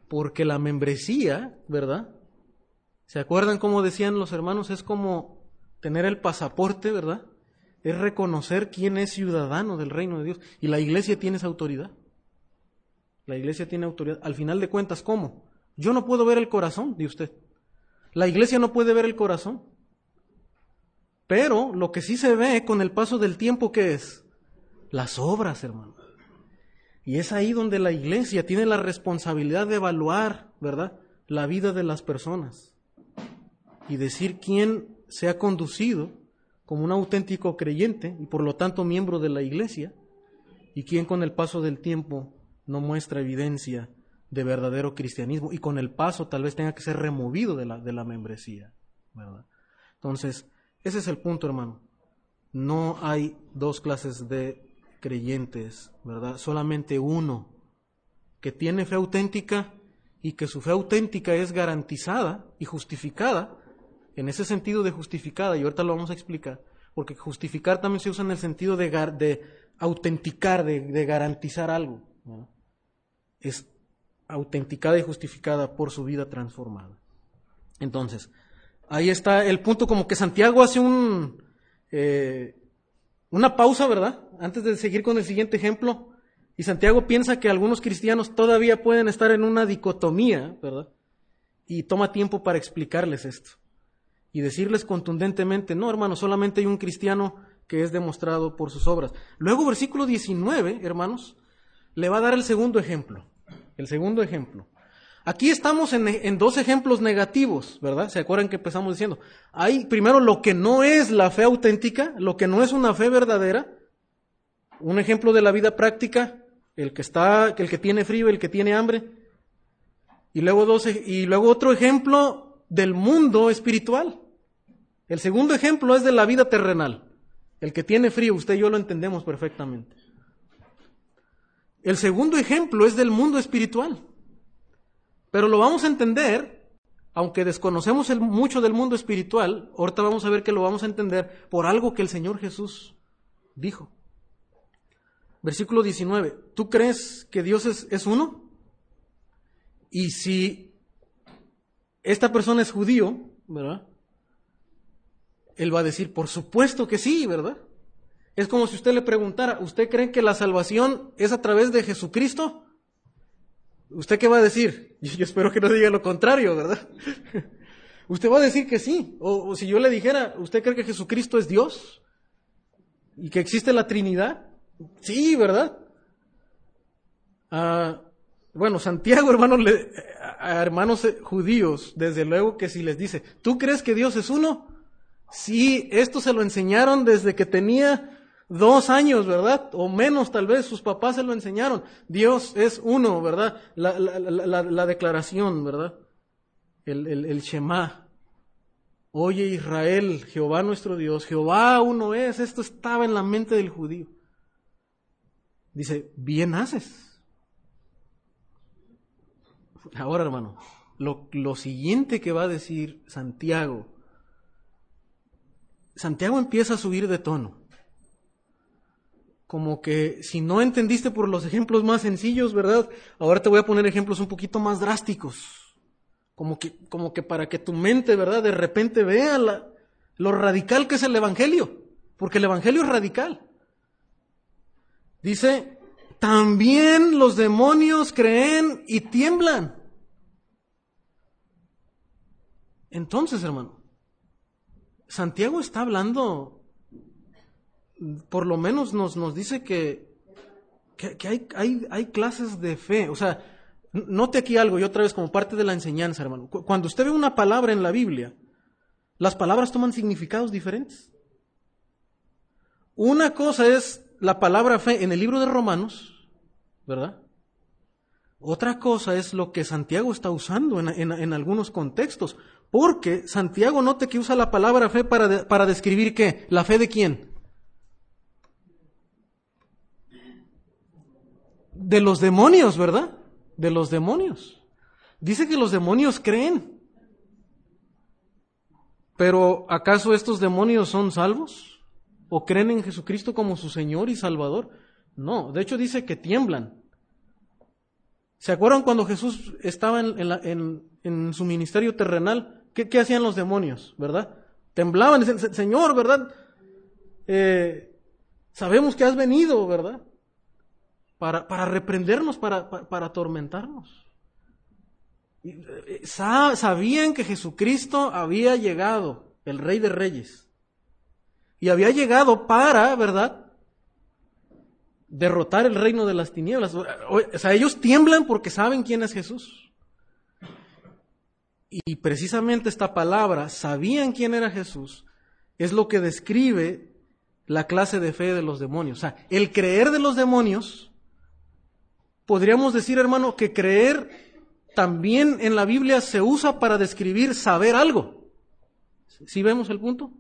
Porque la membresía, ¿verdad? ¿Se acuerdan cómo decían los hermanos? Es como tener el pasaporte, ¿verdad? Es reconocer quién es ciudadano del reino de Dios. Y la iglesia tiene esa autoridad. La iglesia tiene autoridad. Al final de cuentas, ¿cómo? Yo no puedo ver el corazón de usted. La iglesia no puede ver el corazón. Pero lo que sí se ve con el paso del tiempo, ¿qué es? Las obras, hermano. Y es ahí donde la iglesia tiene la responsabilidad de evaluar, ¿verdad? La vida de las personas y decir quién se ha conducido como un auténtico creyente y por lo tanto miembro de la iglesia y quién con el paso del tiempo no muestra evidencia de verdadero cristianismo y con el paso tal vez tenga que ser removido de la, de la membresía. ¿verdad? Entonces, ese es el punto, hermano. No hay dos clases de creyentes, ¿verdad? Solamente uno que tiene fe auténtica y que su fe auténtica es garantizada y justificada en ese sentido de justificada, y ahorita lo vamos a explicar, porque justificar también se usa en el sentido de, de autenticar, de, garantizar algo. Es autenticada y justificada por su vida transformada. Entonces, ahí está el punto como que Santiago hace un, eh, una pausa, ¿verdad? Antes de seguir con el siguiente ejemplo. Y Santiago piensa que algunos cristianos todavía pueden estar en una dicotomía, ¿verdad? Y toma tiempo para explicarles esto y decirles contundentemente, no, hermanos, solamente hay un cristiano que es demostrado por sus obras. Luego, versículo 19, hermanos, le va a dar el segundo ejemplo. El segundo ejemplo. Aquí estamos en, dos ejemplos negativos, ¿verdad? ¿Se acuerdan que empezamos diciendo? Hay primero lo que no es la fe auténtica, lo que no es una fe verdadera. Un ejemplo de la vida práctica, el que está, el que tiene frío, el que tiene hambre. Y luego, dos, y luego otro ejemplo del mundo espiritual. El segundo ejemplo es de la vida terrenal. El que tiene frío, usted y yo lo entendemos perfectamente. El segundo ejemplo es del mundo espiritual. Pero lo vamos a entender, aunque desconocemos mucho del mundo espiritual, ahorita vamos a ver que lo vamos a entender por algo que el Señor Jesús dijo. Versículo 19, ¿tú crees que Dios es, es uno? Y si esta persona es judío, ¿verdad? Él va a decir, por supuesto que sí, ¿verdad? Es como si usted le preguntara, ¿usted cree que la salvación es a través de Jesucristo? ¿Usted qué va a decir? Yo, espero que no diga lo contrario, ¿verdad? usted va a decir que sí. O, si yo le dijera, ¿usted cree que Jesucristo es Dios? ¿Y que existe la Trinidad? Sí, ¿verdad? Ah, bueno, Santiago, hermanos, a hermanos judíos, desde luego que si les dice, ¿tú crees que Dios es uno? Sí, esto se lo enseñaron desde que tenía dos años, ¿verdad? O menos tal vez, sus papás se lo enseñaron. Dios es uno, ¿verdad? La, la, la, declaración, ¿verdad? El, el, el Shema. Oye Israel, Jehová nuestro Dios, Jehová uno es. Esto estaba en la mente del judío. Dice, bien haces. Ahora, hermano, lo, lo siguiente que va a decir Santiago, Santiago empieza a subir de tono como que si no entendiste por los ejemplos más sencillos, ¿verdad? Ahora te voy a poner ejemplos un poquito más drásticos. Como que, como que para que tu mente, ¿verdad? De repente vea lo radical que es el Evangelio. Porque el Evangelio es radical. Dice, también los demonios creen y tiemblan. Entonces, hermano, Santiago está hablando por lo menos nos, nos dice que, que, hay, hay, hay, clases de fe. O sea, note aquí algo y otra vez como parte de la enseñanza, hermano. Cuando usted ve una palabra en la Biblia, las palabras toman significados diferentes. Una cosa es la palabra fe en el libro de Romanos, ¿verdad? Otra cosa es lo que Santiago está usando en, en, en algunos contextos. Porque Santiago note que usa la palabra fe para, para describir qué? ¿La fe de quién? De los demonios, ¿verdad? De los demonios. Dice que los demonios creen. Pero ¿acaso estos demonios son salvos? ¿O creen en Jesucristo como su Señor y Salvador? No, de hecho dice que tiemblan. ¿Se acuerdan cuando Jesús estaba en, su ministerio terrenal? ¿Qué, hacían los demonios, verdad? Temblaban, Señor, ¿verdad? Eh, sabemos que has venido, ¿verdad? Para, para reprendernos, para, para, atormentarnos. Eh, sabían que Jesucristo había llegado, el Rey de Reyes, y había llegado para, ¿verdad? Derrotar el reino de las tinieblas. O sea, ellos tiemblan porque saben quién es Jesús. Y precisamente esta palabra, sabían quién era Jesús, es lo que describe la clase de fe de los demonios. O sea, el creer de los demonios podríamos decir, hermano, que creer también en la Biblia se usa para describir saber algo. ¿Sí vemos el punto?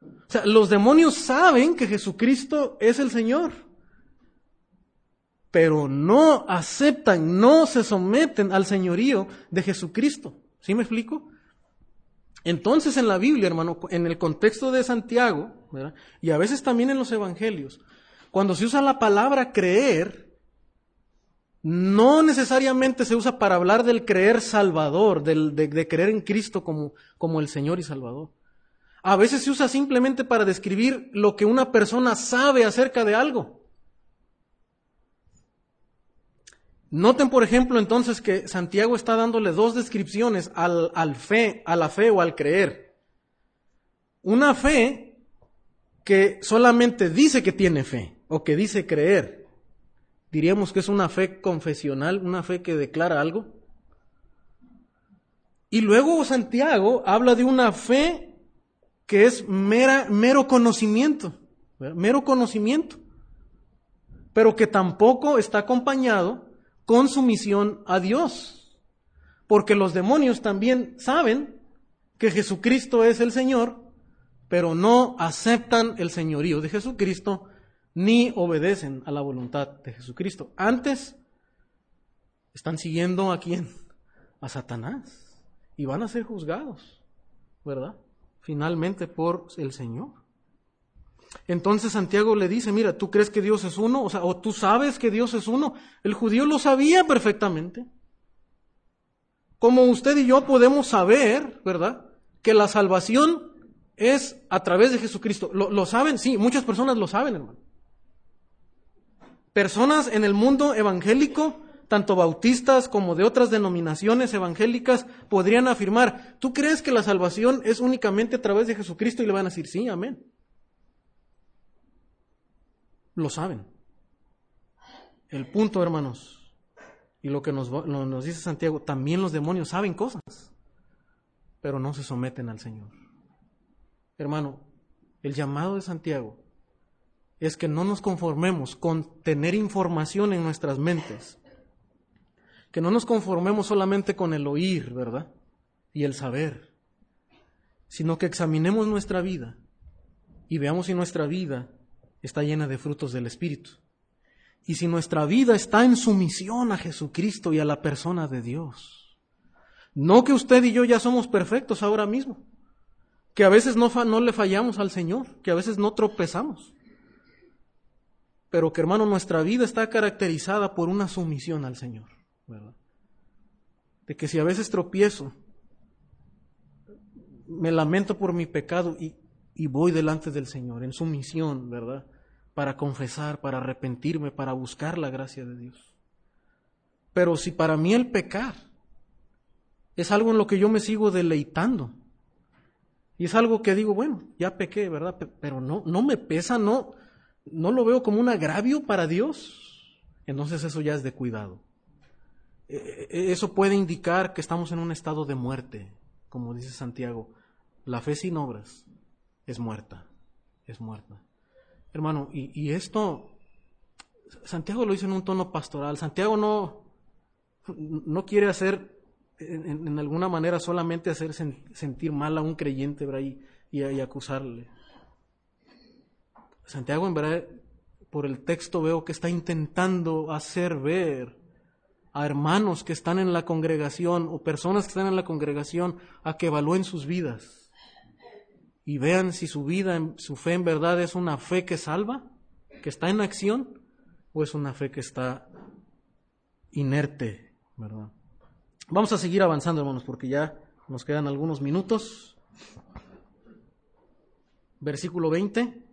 O sea, los demonios saben que Jesucristo es el Señor, pero no aceptan, no se someten al señorío de Jesucristo. ¿Sí me explico? Entonces en la Biblia, hermano, en el contexto de Santiago, y a veces también en los Evangelios, cuando se usa la palabra creer, no necesariamente se usa para hablar del creer salvador, del, de, creer en Cristo como, como el Señor y Salvador. A veces se usa simplemente para describir lo que una persona sabe acerca de algo. Noten, por ejemplo, entonces que Santiago está dándole dos descripciones al, al fe, a la fe o al creer. Una fe que solamente dice que tiene fe o que dice creer diríamos que es una fe confesional, una fe que declara algo. Y luego Santiago habla de una fe que es mera, mero conocimiento, mero conocimiento, pero que tampoco está acompañado con sumisión a Dios, porque los demonios también saben que Jesucristo es el Señor, pero no aceptan el señorío de Jesucristo ni obedecen a la voluntad de Jesucristo. Antes están siguiendo a quién? A Satanás. Y van a ser juzgados, ¿verdad? Finalmente por el Señor. Entonces Santiago le dice, mira, ¿tú crees que Dios es uno? O sea, o tú sabes que Dios es uno. El judío lo sabía perfectamente. Como usted y yo podemos saber, ¿verdad? Que la salvación es a través de Jesucristo. ¿Lo, lo saben? Sí, muchas personas lo saben, hermano. Personas en el mundo evangélico, tanto bautistas como de otras denominaciones evangélicas, podrían afirmar, ¿tú crees que la salvación es únicamente a través de Jesucristo? Y le van a decir, sí, amén. Lo saben. El punto, hermanos, y lo que nos, nos dice Santiago, también los demonios saben cosas, pero no se someten al Señor. Hermano, el llamado de Santiago es que no nos conformemos con tener información en nuestras mentes, que no nos conformemos solamente con el oír, ¿verdad? Y el saber, sino que examinemos nuestra vida y veamos si nuestra vida está llena de frutos del Espíritu. Y si nuestra vida está en sumisión a Jesucristo y a la persona de Dios. No que usted y yo ya somos perfectos ahora mismo, que a veces no, no le fallamos al Señor, que a veces no tropezamos, pero que hermano, nuestra vida está caracterizada por una sumisión al Señor, ¿verdad? De que si a veces tropiezo, me lamento por mi pecado y, y voy delante del Señor en sumisión, ¿verdad? Para confesar, para arrepentirme, para buscar la gracia de Dios. Pero si para mí el pecar es algo en lo que yo me sigo deleitando, y es algo que digo, bueno, ya pequé, ¿verdad? Pero no, no me pesa, no, no lo veo como un agravio para Dios. Entonces eso ya es de cuidado. E, e, eso puede indicar que estamos en un estado de muerte, como dice Santiago. La fe sin obras es muerta, es muerta. Hermano, y, esto, Santiago lo dice en un tono pastoral. Santiago no, no quiere hacer en, alguna manera solamente hacer sentir mal a un creyente y, y, acusarle. Santiago, en verdad, por el texto veo que está intentando hacer ver a hermanos que están en la congregación o personas que están en la congregación a que evalúen sus vidas y vean si su vida, su fe en verdad es una fe que salva, que está en acción, o es una fe que está inerte, ¿verdad? Vamos a seguir avanzando, hermanos, porque ya nos quedan algunos minutos. Versículo 20.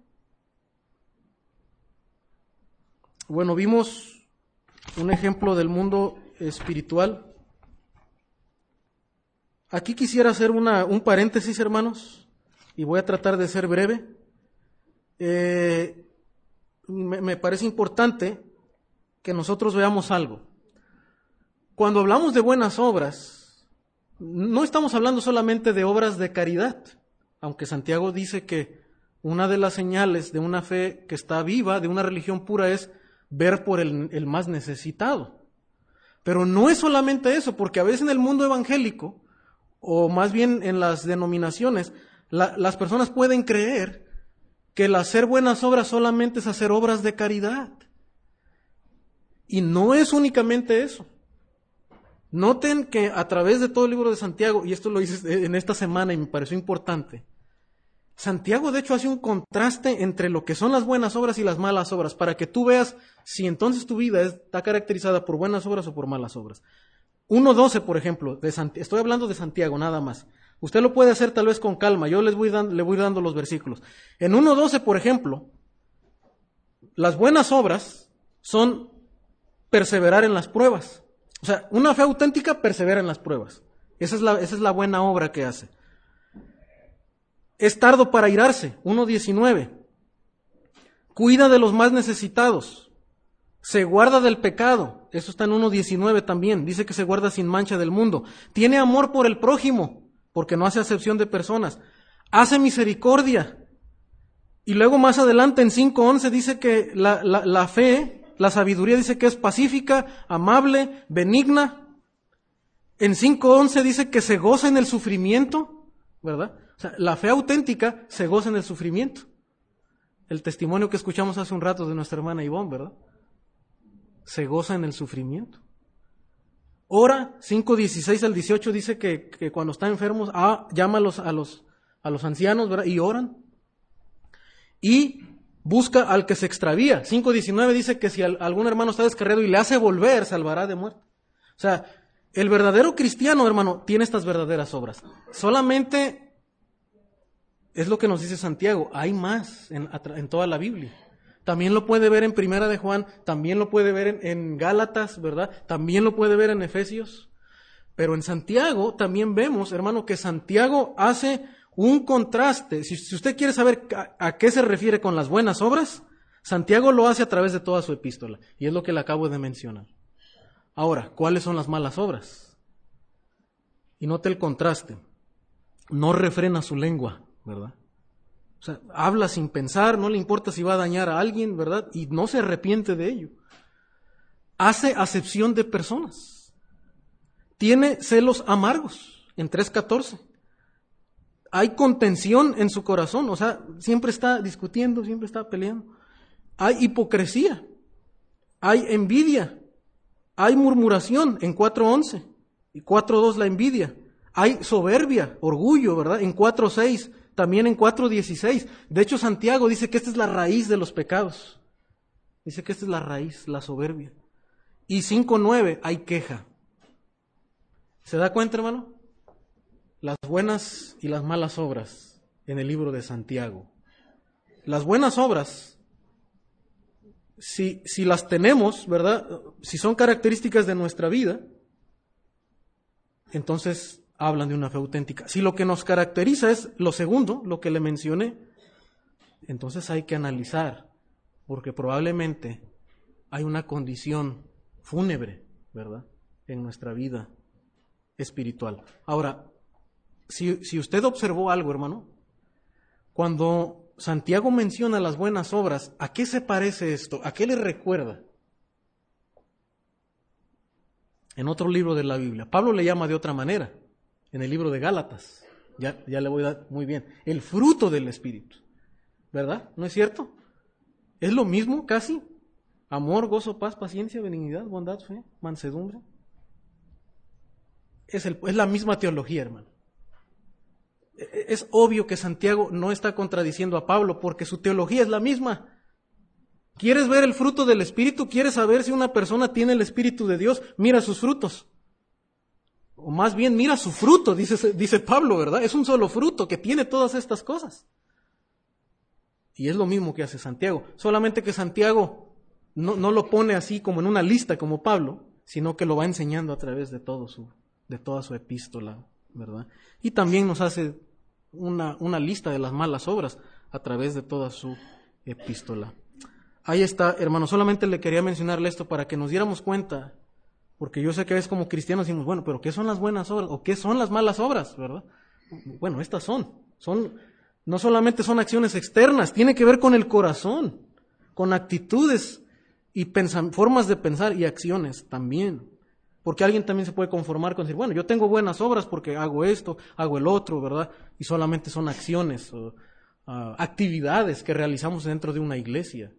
Bueno, vimos un ejemplo del mundo espiritual. Aquí quisiera hacer una, un paréntesis, hermanos, y voy a tratar de ser breve. Eh, me parece importante que nosotros veamos algo. Cuando hablamos de buenas obras, no estamos hablando solamente de obras de caridad, aunque Santiago dice que una de las señales de una fe que está viva, de una religión pura, es ver por el, más necesitado. Pero no es solamente eso, porque a veces en el mundo evangélico, o más bien en las denominaciones, las personas pueden creer que el hacer buenas obras solamente es hacer obras de caridad. Y no es únicamente eso. Noten que a través de todo el libro de Santiago, y esto lo hice en esta semana y me pareció importante, Santiago de hecho hace un contraste entre lo que son las buenas obras y las malas obras, para que tú veas si entonces tu vida está caracterizada por buenas obras o por malas obras. 1.12, por ejemplo, estoy hablando de Santiago nada más. Usted lo puede hacer tal vez con calma, yo les voy le voy dando los versículos. En 1.12, por ejemplo, las buenas obras son perseverar en las pruebas. O sea, una fe auténtica persevera en las pruebas. Esa es la, esa es la buena obra que hace. Es tardo para irarse. 1.19. Cuida de los más necesitados. Se guarda del pecado. Eso está en 1.19 también. Dice que se guarda sin mancha del mundo. Tiene amor por el prójimo, porque no hace acepción de personas. Hace misericordia. Y luego más adelante en 5.11 dice que la, la, fe la sabiduría dice que es pacífica, amable, benigna. En 5.11 dice que se goza en el sufrimiento, ¿verdad? O sea, la fe auténtica se goza en el sufrimiento. el testimonio que escuchamos hace un rato de nuestra hermana Ivonne, ¿verdad? Se goza en el sufrimiento. Ora, 5.16 al 18 dice que, cuando están enfermos, ah, llama a los, a los, a los ancianos, ¿verdad? Y oran. Y busca al que se extravía. 5.19 dice que si algún hermano está descarriado y le hace volver, salvará de muerte. O sea, el verdadero cristiano, hermano, tiene estas verdaderas obras. Solamente es lo que nos dice Santiago. Hay más en, toda la Biblia. También lo puede ver en Primera de Juan, también lo puede ver en, Gálatas, ¿verdad? También lo puede ver en Efesios. Pero en Santiago también vemos, hermano, que Santiago hace un contraste. Si, usted quiere saber a, qué se refiere con las buenas obras, Santiago lo hace a través de toda su epístola. Y es lo que le acabo de mencionar. Ahora, ¿cuáles son las malas obras? Y note el contraste. No refrena su lengua, ¿verdad? O sea, habla sin pensar, no le importa si va a dañar a alguien, ¿verdad? Y no se arrepiente de ello. Hace acepción de personas. Tiene celos amargos en 3.14 hay contención en su corazón, o sea, siempre está discutiendo, siempre está peleando. Hay hipocresía, hay envidia, hay murmuración en 4.11 y 4.2 la envidia. Hay soberbia, orgullo, ¿verdad? En 4.6, también en 4.16. De hecho, Santiago dice que esta es la raíz de los pecados. Dice que esta es la raíz, la soberbia. Y 5.9, hay queja. ¿Se da cuenta, hermano? las buenas y las malas obras en el libro de Santiago. Las buenas obras, si, si las tenemos, ¿verdad? Si son características de nuestra vida, entonces hablan de una fe auténtica. Si lo que nos caracteriza es lo segundo, lo que le mencioné, entonces hay que analizar, porque probablemente hay una condición fúnebre, ¿verdad? En nuestra vida espiritual. Ahora, si, usted observó algo, hermano, cuando Santiago menciona las buenas obras, ¿a qué se parece esto? ¿A qué le recuerda? En otro libro de la Biblia. Pablo le llama de otra manera, en el libro de Gálatas. Ya, ya le voy a dar muy bien. El fruto del Espíritu. ¿Verdad? ¿No es cierto? Es lo mismo casi. Amor, gozo, paz, paciencia, benignidad, bondad, fe, mansedumbre. Es, el, es la misma teología, hermano es obvio que Santiago no está contradiciendo a Pablo porque su teología es la misma. ¿Quieres ver el fruto del Espíritu? ¿Quieres saber si una persona tiene el Espíritu de Dios? Mira sus frutos. O más bien, mira su fruto, dice, dice Pablo, ¿verdad? Es un solo fruto que tiene todas estas cosas. Y es lo mismo que hace Santiago. Solamente que Santiago no, no, lo pone así como en una lista como Pablo, sino que lo va enseñando a través de, todo su, de toda su epístola, ¿verdad? Y también nos hace una, una lista de las malas obras a través de toda su epístola. Ahí está, hermano, solamente le quería mencionarle esto para que nos diéramos cuenta, porque yo sé que a veces como cristianos decimos, bueno, pero ¿qué son las buenas obras? ¿O qué son las malas obras? ¿Verdad? Bueno, estas son, son, no solamente son acciones externas, tiene que ver con el corazón, con actitudes y formas de pensar y acciones también. Porque alguien también se puede conformar con decir, bueno, yo tengo buenas obras porque hago esto, hago el otro, ¿verdad? Y solamente son acciones o ah, actividades que realizamos dentro de una iglesia.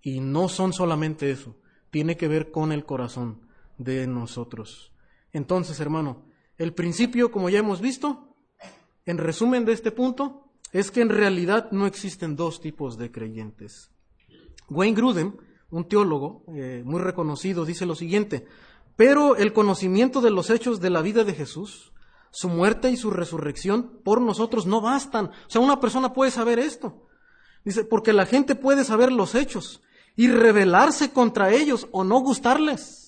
Y no son solamente eso, tiene que ver con el corazón de nosotros. Entonces, hermano, el principio, como ya hemos visto, en resumen de este punto, es que en realidad no existen dos tipos de creyentes. Wayne Grudem, un teólogo eh, muy reconocido, dice lo siguiente, pero el conocimiento de los hechos de la vida de Jesús, su muerte y su resurrección por nosotros no bastan. O sea, una persona puede saber esto. Dice, porque la gente puede saber los hechos y rebelarse contra ellos o no gustarles.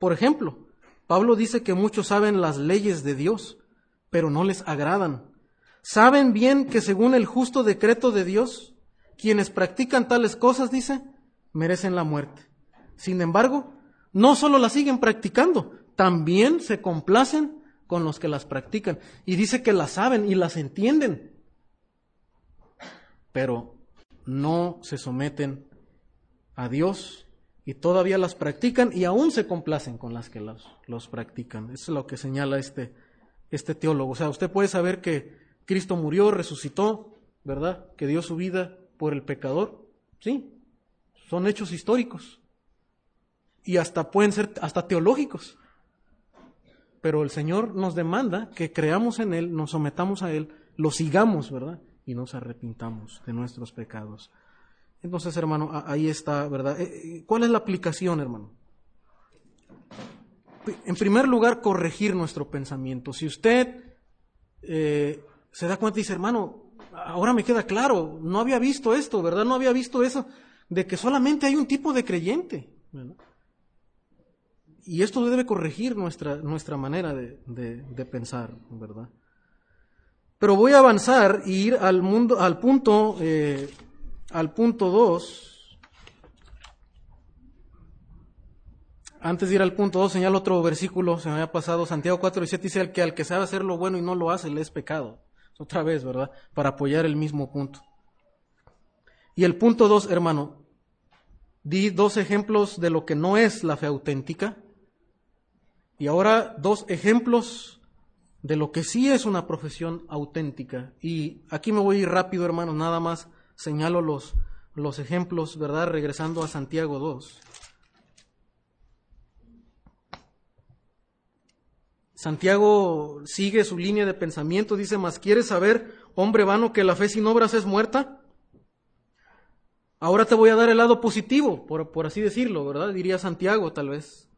Por ejemplo, Pablo dice que muchos saben las leyes de Dios, pero no les agradan. Saben bien que según el justo decreto de Dios, quienes practican tales cosas, dice, merecen la muerte. Sin embargo, no solo las siguen practicando, también se complacen con los que las practican. Y dice que las saben y las entienden, pero no se someten a Dios y todavía las practican y aún se complacen con las que los, los practican. Eso es lo que señala este, este teólogo. O sea, usted puede saber que Cristo murió, resucitó, ¿verdad? Que dio su vida por el pecador, sí, son hechos históricos y hasta pueden ser hasta teológicos. Pero el Señor nos demanda que creamos en Él, nos sometamos a Él, lo sigamos, ¿verdad? Y nos arrepintamos de nuestros pecados. Entonces, hermano, ahí está, ¿verdad? Eh, eh, ¿Cuál es la aplicación, hermano? En primer lugar, corregir nuestro pensamiento. Si usted eh, se da cuenta y dice, hermano, ahora me queda claro, no había visto esto, ¿verdad? No había visto eso, de que solamente hay un tipo de creyente. Y esto debe corregir nuestra, nuestra manera de, pensar, ¿verdad? Pero voy a avanzar e ir al, mundo, al punto al punto 2, antes de ir al punto 2, señalo otro versículo, se me había pasado, Santiago 4, 17 dice, el que al que sabe hacer lo bueno y no lo hace, le es pecado. Otra vez, ¿verdad? Para apoyar el mismo punto. Y el punto 2, hermano, di dos ejemplos de lo que no es la fe auténtica. Y ahora dos ejemplos de lo que sí es una profesión auténtica. Y aquí me voy a ir rápido, hermano, nada más señalo los, los ejemplos, ¿verdad? Regresando a Santiago 2. Santiago sigue su línea de pensamiento, dice, más quieres saber, hombre vano, que la fe sin obras es muerta. Ahora te voy a dar el lado positivo, por, por así decirlo, ¿verdad? Diría Santiago tal vez.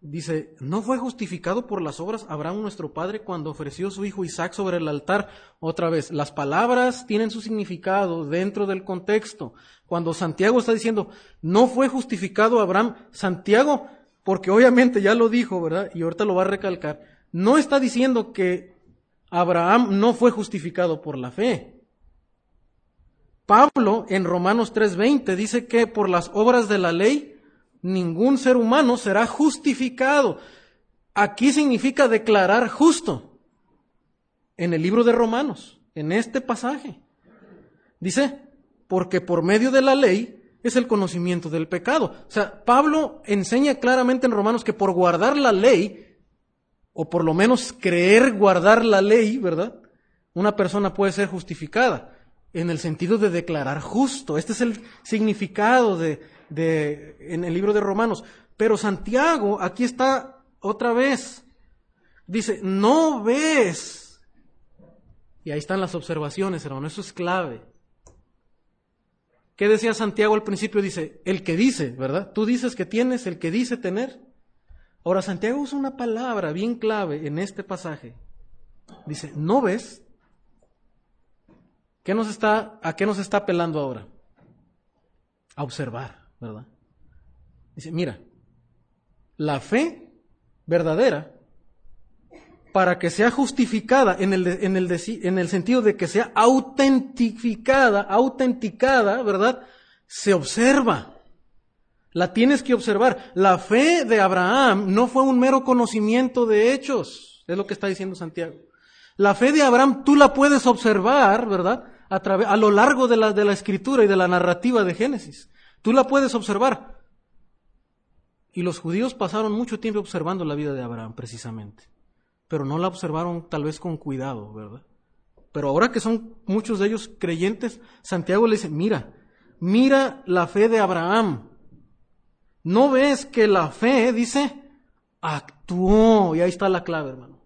Dice, ¿no fue justificado por las obras Abraham nuestro padre cuando ofreció su hijo Isaac sobre el altar? Otra vez, las palabras tienen su significado dentro del contexto. Cuando Santiago está diciendo, no fue justificado Abraham, Santiago, porque obviamente ya lo dijo, ¿verdad? Y ahorita lo va a recalcar, no está diciendo que Abraham no fue justificado por la fe. Pablo en Romanos 3:20 dice que por las obras de la ley, ningún ser humano será justificado. Aquí significa declarar justo. En el libro de Romanos, en este pasaje. Dice, porque por medio de la ley es el conocimiento del pecado. O sea, Pablo enseña claramente en Romanos que por guardar la ley, o por lo menos creer guardar la ley, ¿verdad? Una persona puede ser justificada en el sentido de declarar justo. Este es el significado de, de, en el libro de Romanos. Pero Santiago, aquí está otra vez. Dice, no ves. Y ahí están las observaciones, hermano, eso es clave. ¿Qué decía Santiago al principio? Dice, el que dice, ¿verdad? Tú dices que tienes, el que dice tener. Ahora, Santiago usa una palabra bien clave en este pasaje. Dice, ¿no ves? ¿Qué nos está, ¿A qué nos está apelando ahora? A observar. ¿verdad? Dice, mira, la fe verdadera, para que sea justificada en el, en el, en el sentido de que sea autentificada, autenticada, ¿verdad? Se observa. La tienes que observar. La fe de Abraham no fue un mero conocimiento de hechos, es lo que está diciendo Santiago. La fe de Abraham tú la puedes observar, ¿verdad? A, lo largo de la, de la escritura y de la narrativa de Génesis. Tú la puedes observar. Y los judíos pasaron mucho tiempo observando la vida de Abraham, precisamente. Pero no la observaron tal vez con cuidado, ¿verdad? Pero ahora que son muchos de ellos creyentes, Santiago le dice, mira, mira la fe de Abraham. ¿No ves que la fe, dice, actuó? Y ahí está la clave, hermano.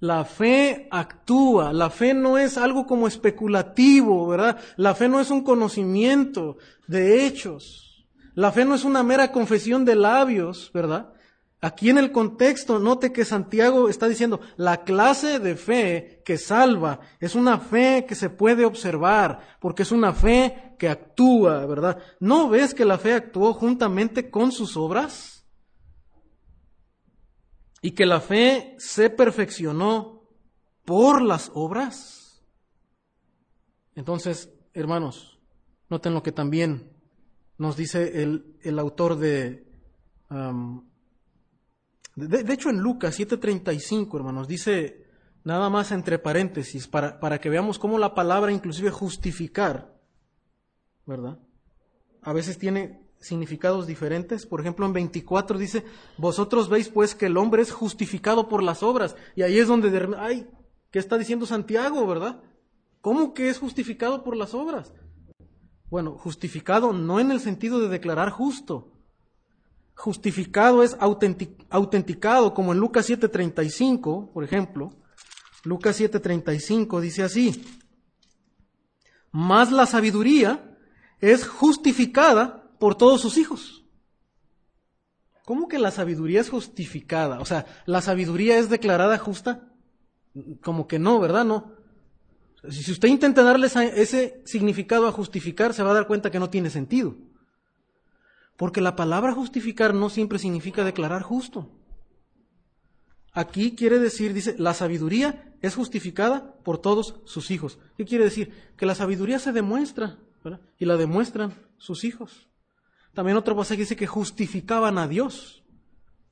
La fe actúa, la fe no es algo como especulativo, ¿verdad? La fe no es un conocimiento de hechos. La fe no es una mera confesión de labios, ¿verdad? Aquí en el contexto, note que Santiago está diciendo, la clase de fe que salva es una fe que se puede observar, porque es una fe que actúa, ¿verdad? ¿No ves que la fe actuó juntamente con sus obras? Y que la fe se perfeccionó por las obras. Entonces, hermanos, noten lo que también nos dice el, el autor de, de, hecho en Lucas 7:35, hermanos, dice nada más entre paréntesis, para, para que veamos cómo la palabra inclusive justificar, ¿verdad? A veces tiene significados diferentes. Por ejemplo, en 24 dice, vosotros veis pues que el hombre es justificado por las obras. Y ahí es donde, ay, ¿qué está diciendo Santiago, verdad? ¿Cómo que es justificado por las obras? Bueno, justificado no en el sentido de declarar justo. Justificado es autenticado, como en Lucas 7:35, por ejemplo. Lucas 7:35 dice así, más la sabiduría es justificada por todos sus hijos. ¿Cómo que la sabiduría es justificada? O sea, ¿la sabiduría es declarada justa? Como que no, ¿verdad? No. Si usted intenta darle ese significado a justificar, se va a dar cuenta que no tiene sentido. Porque la palabra justificar no siempre significa declarar justo. Aquí quiere decir, dice, la sabiduría es justificada por todos sus hijos. ¿Qué quiere decir? Que la sabiduría se demuestra, ¿verdad? Y la demuestran sus hijos. También otro pasaje dice que justificaban a Dios.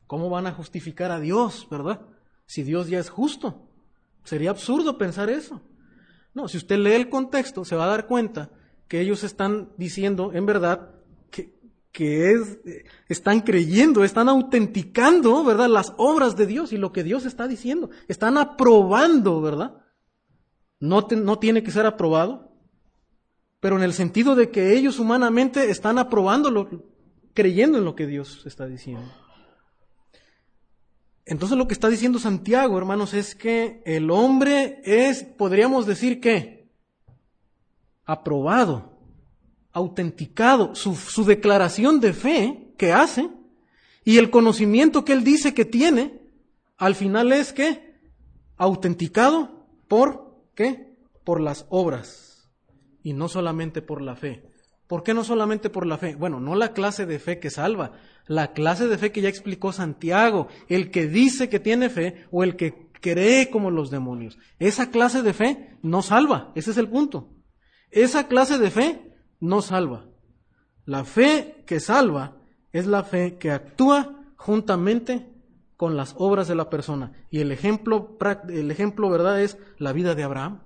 ¿Cómo van a justificar a Dios, verdad? Si Dios ya es justo. Sería absurdo pensar eso. No, si usted lee el contexto, se va a dar cuenta que ellos están diciendo, en verdad, que es, están creyendo, están autenticando, ¿verdad? Las obras de Dios y lo que Dios está diciendo. Están aprobando, ¿verdad? No, no tiene que ser aprobado, pero en el sentido de que ellos humanamente están aprobándolo, creyendo en lo que Dios está diciendo. Entonces lo que está diciendo Santiago, hermanos, es que el hombre es, podríamos decir que, aprobado autenticado su, su declaración de fe que hace y el conocimiento que él dice que tiene, al final es que autenticado por qué? Por las obras y no solamente por la fe. ¿Por qué no solamente por la fe? Bueno, no la clase de fe que salva, la clase de fe que ya explicó Santiago, el que dice que tiene fe o el que cree como los demonios. Esa clase de fe no salva, ese es el punto. Esa clase de fe no salva. La fe que salva es la fe que actúa juntamente con las obras de la persona. Y el ejemplo, el ejemplo, ¿verdad?, es la vida de Abraham.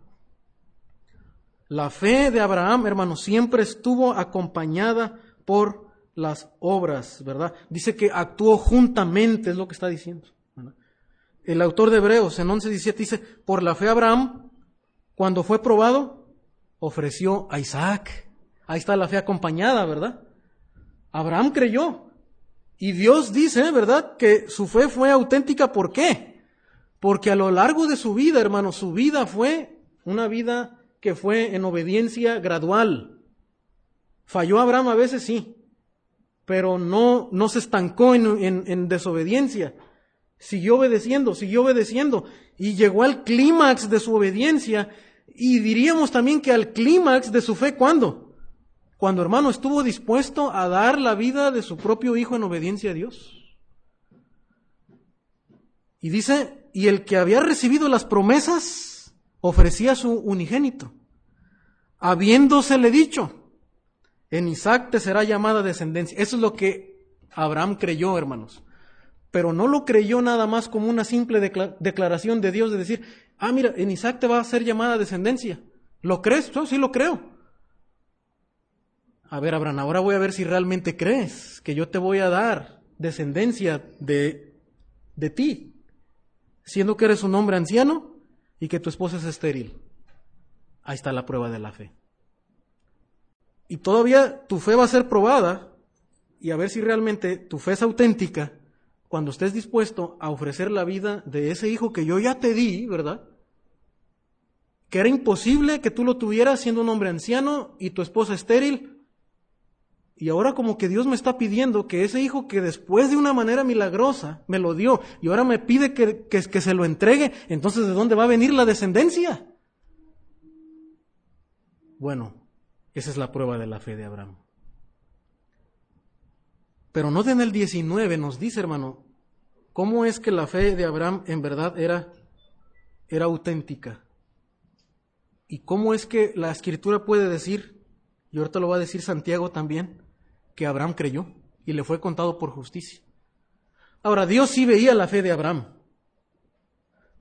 La fe de Abraham, hermano, siempre estuvo acompañada por las obras, ¿verdad? Dice que actuó juntamente, es lo que está diciendo. El autor de Hebreos en 11.17 dice, por la fe Abraham, cuando fue probado, ofreció a Isaac. Ahí está la fe acompañada, ¿verdad? Abraham creyó. Y Dios dice, ¿verdad?, que su fe fue auténtica. ¿Por qué? Porque a lo largo de su vida, hermano, su vida fue una vida que fue en obediencia gradual. Falló Abraham a veces, sí, pero no, no se estancó en, en desobediencia. Siguió obedeciendo, siguió obedeciendo y llegó al clímax de su obediencia y diríamos también que al clímax de su fe, ¿cuándo? cuando hermano estuvo dispuesto a dar la vida de su propio hijo en obediencia a Dios. Y dice, y el que había recibido las promesas ofrecía su unigénito, habiéndosele dicho, en Isaac te será llamada descendencia. Eso es lo que Abraham creyó, hermanos. Pero no lo creyó nada más como una simple declaración de Dios de decir, ah, mira, en Isaac te va a ser llamada descendencia. ¿Lo crees? Yo sí lo creo a ver, Abraham, ahora voy a ver si realmente crees que yo te voy a dar descendencia de, de ti, siendo que eres un hombre anciano y que tu esposa es estéril. Ahí está la prueba de la fe. Y todavía tu fe va a ser probada y a ver si realmente tu fe es auténtica cuando estés dispuesto a ofrecer la vida de ese hijo que yo ya te di, ¿verdad? Que era imposible que tú lo tuvieras siendo un hombre anciano y tu esposa estéril, y ahora como que Dios me está pidiendo que ese hijo que después de una manera milagrosa me lo dio y ahora me pide que, que, se lo entregue, entonces ¿de dónde va a venir la descendencia? Bueno, esa es la prueba de la fe de Abraham. Pero no en el 19 nos dice, hermano, cómo es que la fe de Abraham en verdad era, era auténtica. Y cómo es que la escritura puede decir y ahorita lo va a decir Santiago también, que Abraham creyó y le fue contado por justicia. Ahora, Dios sí veía la fe de Abraham,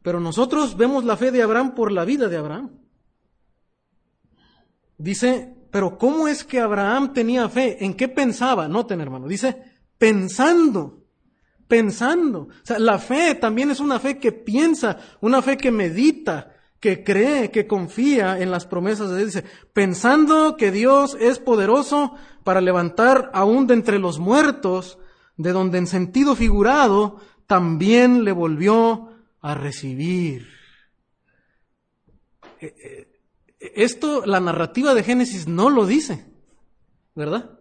pero nosotros vemos la fe de Abraham por la vida de Abraham. Dice, pero ¿cómo es que Abraham tenía fe? ¿En qué pensaba? Noten, hermano. Dice, pensando, pensando. O sea, la fe también es una fe que piensa, una fe que medita, que cree, que confía en las promesas de Dios, dice, pensando que Dios es poderoso para levantar aún de entre los muertos, de donde en sentido figurado también le volvió a recibir. Eh, eh, esto, la narrativa de Génesis no lo dice, ¿verdad?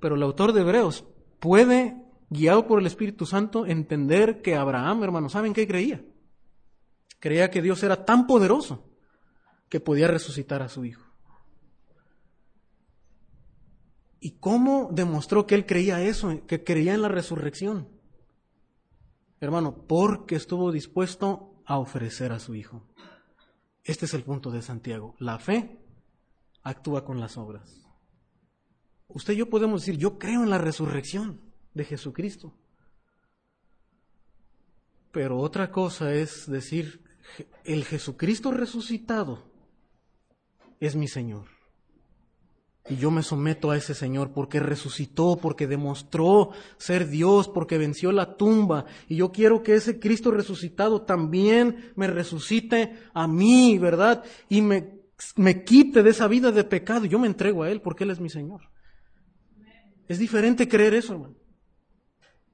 Pero el autor de Hebreos puede, guiado por el Espíritu Santo, entender que Abraham, hermanos, ¿saben qué creía? Creía que Dios era tan poderoso que podía resucitar a su hijo. ¿Y cómo demostró que él creía eso, que creía en la resurrección? Hermano, porque estuvo dispuesto a ofrecer a su hijo. Este es el punto de Santiago. La fe actúa con las obras. Usted y yo podemos decir, yo creo en la resurrección de Jesucristo. Pero otra cosa es decir, el Jesucristo resucitado es mi Señor. Y yo me someto a ese Señor porque resucitó, porque demostró ser Dios, porque venció la tumba. Y yo quiero que ese Cristo resucitado también me resucite a mí, ¿verdad? Y me, me quite de esa vida de pecado. Yo me entrego a Él porque Él es mi Señor. Es diferente creer eso, hermano.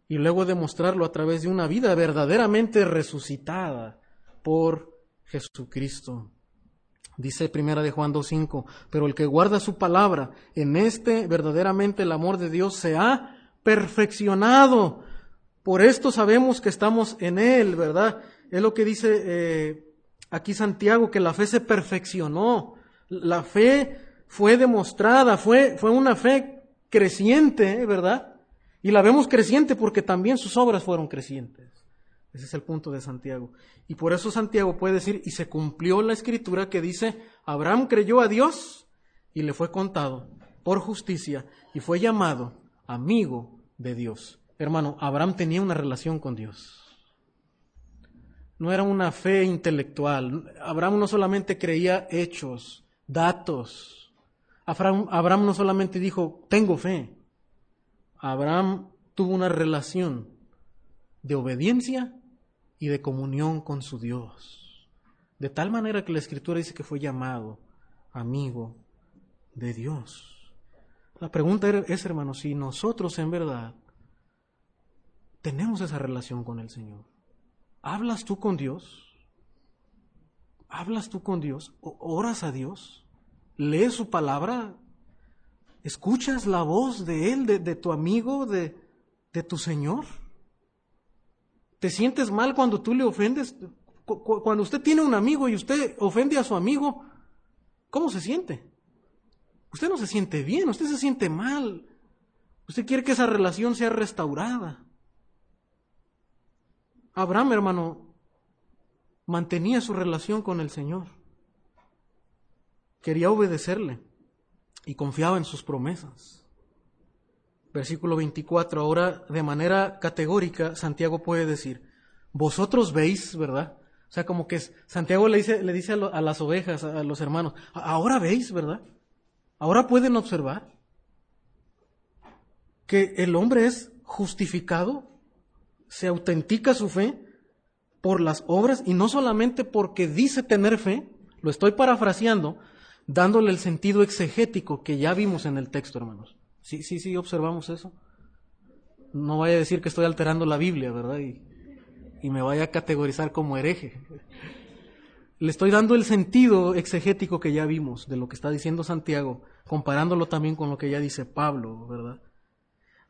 Y luego demostrarlo a través de una vida verdaderamente resucitada por Jesucristo. Dice primera de Juan 2.5, pero el que guarda su palabra, en este verdaderamente el amor de Dios se ha perfeccionado. Por esto sabemos que estamos en Él, ¿verdad? Es lo que dice eh, aquí Santiago, que la fe se perfeccionó. La fe fue demostrada, fue, fue una fe creciente, ¿verdad? Y la vemos creciente porque también sus obras fueron crecientes. Ese es el punto de Santiago. Y por eso Santiago puede decir, y se cumplió la escritura que dice, Abraham creyó a Dios y le fue contado por justicia y fue llamado amigo de Dios. Hermano, Abraham tenía una relación con Dios. No era una fe intelectual. Abraham no solamente creía hechos, datos. Abraham, no solamente dijo, tengo fe. Abraham tuvo una relación de obediencia y de comunión con su Dios. De tal manera que la Escritura dice que fue llamado amigo de Dios. La pregunta es, hermano, si nosotros en verdad tenemos esa relación con el Señor. ¿Hablas tú con Dios? ¿Hablas tú con Dios? ¿Oras a Dios? ¿Lees su palabra? ¿Escuchas la voz de Él, de, de tu amigo, de, de tu Señor? ¿Te sientes mal cuando tú le ofendes? Cuando usted tiene un amigo y usted ofende a su amigo, ¿cómo se siente? Usted no se siente bien, usted se siente mal. Usted quiere que esa relación sea restaurada. Abraham, hermano, mantenía su relación con el Señor. Quería obedecerle y confiaba en sus promesas. Versículo 24, ahora de manera categórica Santiago puede decir, vosotros veis, ¿verdad? O sea, como que Santiago le dice, le dice a, a las ovejas, a los hermanos, ahora veis, ¿verdad? Ahora pueden observar que el hombre es justificado, se autentica su fe por las obras y no solamente porque dice tener fe, lo estoy parafraseando, dándole el sentido exegético que ya vimos en el texto, hermanos. Sí, sí, sí, observamos eso. No vaya a decir que estoy alterando la Biblia, ¿verdad? Y, me vaya a categorizar como hereje. Le estoy dando el sentido exegético que ya vimos de lo que está diciendo Santiago, comparándolo también con lo que ya dice Pablo, ¿verdad?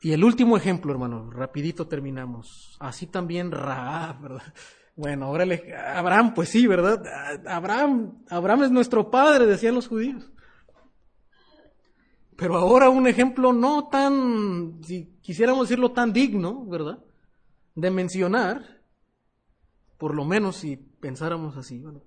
Y el último ejemplo, hermano, rapidito terminamos. Así también Raab, ¿verdad? Bueno, ahora le, Abraham, pues sí, ¿verdad? Abraham, Abraham es nuestro padre, decían los judíos. Pero ahora un ejemplo no tan, si quisiéramos decirlo tan digno, ¿verdad? De mencionar, por lo menos si pensáramos así, ¿verdad?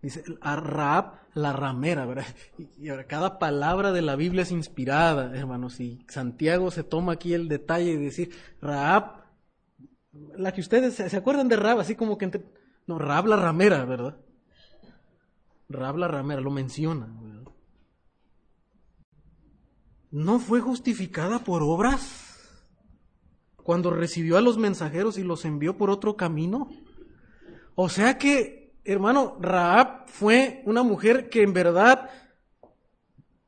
Dice Raab la ramera, ¿verdad? Y, ahora cada palabra de la Biblia es inspirada, hermanos. Y Santiago se toma aquí el detalle de decir Raab, la que ustedes se, acuerdan de Raab, así como que entre, no, Raab la ramera, ¿verdad? Raab la ramera, lo menciona, ¿verdad? ¿No fue justificada por obras cuando recibió a los mensajeros y los envió por otro camino? O sea que hermano, Raab fue una mujer que en verdad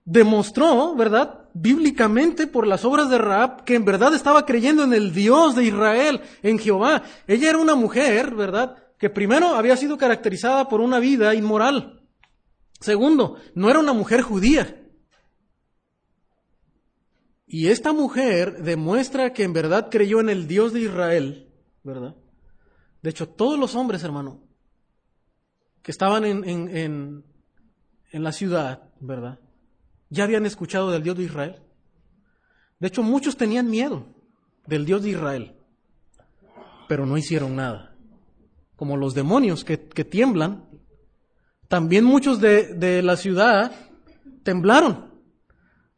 demostró, ¿verdad? Bíblicamente por las obras de Raab, que en verdad estaba creyendo en el Dios de Israel, en Jehová. Ella era una mujer, ¿verdad? Que primero había sido caracterizada por una vida inmoral. Segundo, no era una mujer judía. Y esta mujer demuestra que en verdad creyó en el Dios de Israel, ¿verdad? De hecho, todos los hombres, hermano, que estaban en, en, en la ciudad, ¿verdad? ya habían escuchado del Dios de Israel. De hecho, muchos tenían miedo del Dios de Israel, pero no hicieron nada. Como los demonios que, tiemblan, también muchos de, de la ciudad temblaron,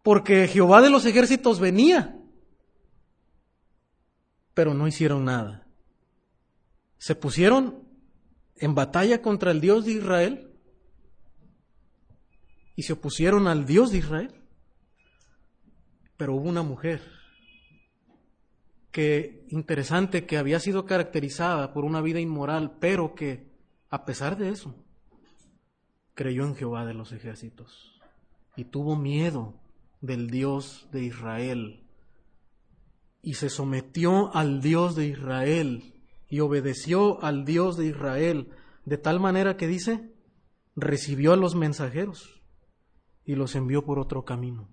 porque Jehová de los ejércitos venía, pero no hicieron nada. Se pusieron en batalla contra el Dios de Israel y se opusieron al Dios de Israel. Pero hubo una mujer que, interesante, que había sido caracterizada por una vida inmoral, pero que, a pesar de eso, creyó en Jehová de los ejércitos y tuvo miedo del Dios de Israel y se sometió al Dios de Israel y obedeció al Dios de Israel de tal manera que dice, recibió a los mensajeros y los envió por otro camino.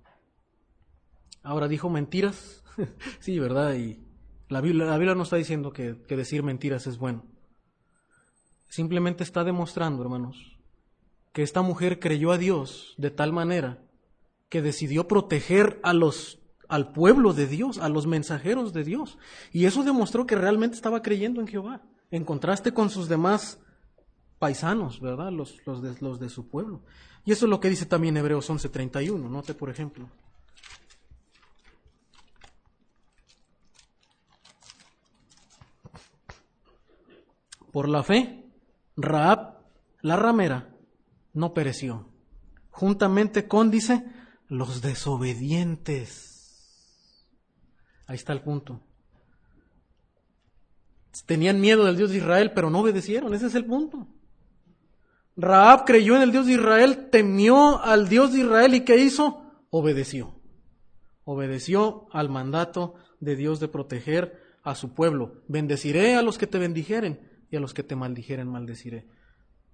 Ahora dijo mentiras, sí, ¿verdad? Y la Biblia, la Biblia no está diciendo que, que decir mentiras es bueno. Simplemente está demostrando, hermanos, que esta mujer creyó a Dios de tal manera que decidió proteger a los al pueblo de Dios, a los mensajeros de Dios. Y eso demostró que realmente estaba creyendo en Jehová, en contraste con sus demás paisanos, ¿verdad? Los, los, de, los de su pueblo. Y eso es lo que dice también Hebreos 11:31. Note, por ejemplo. Por la fe, Raab, la ramera, no pereció, juntamente con, dice, los desobedientes. Ahí está el punto. Tenían miedo del Dios de Israel, pero no obedecieron. Ese es el punto. Raab creyó en el Dios de Israel, temió al Dios de Israel y ¿qué hizo? Obedeció. Obedeció al mandato de Dios de proteger a su pueblo. Bendeciré a los que te bendijeren y a los que te maldijeren maldeciré.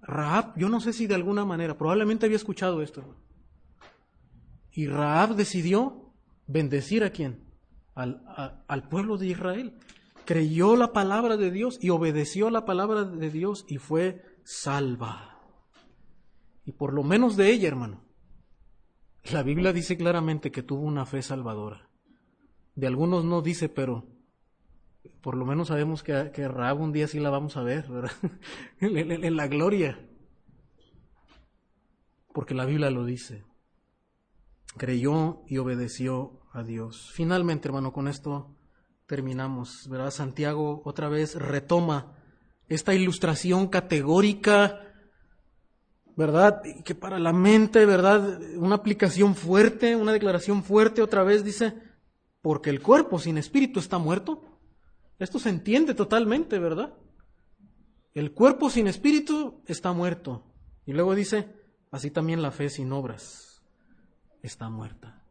Raab, yo no sé si de alguna manera, probablemente había escuchado esto. Y Raab decidió bendecir a quién? Al, al pueblo de Israel. Creyó la palabra de Dios y obedeció la palabra de Dios y fue salva. Y por lo menos de ella, hermano. La Biblia dice claramente que tuvo una fe salvadora. De algunos no dice, pero por lo menos sabemos que, Rahab un día sí la vamos a ver, en, la gloria. Porque la Biblia lo dice. Creyó y obedeció a Dios. Finalmente, hermano, con esto terminamos, ¿verdad? Santiago otra vez retoma esta ilustración categórica ¿verdad? Que para la mente, ¿verdad? Una aplicación fuerte, una declaración fuerte otra vez dice, porque el cuerpo sin espíritu está muerto. Esto se entiende totalmente, ¿verdad? El cuerpo sin espíritu está muerto. Y luego dice, así también la fe sin obras está muerta.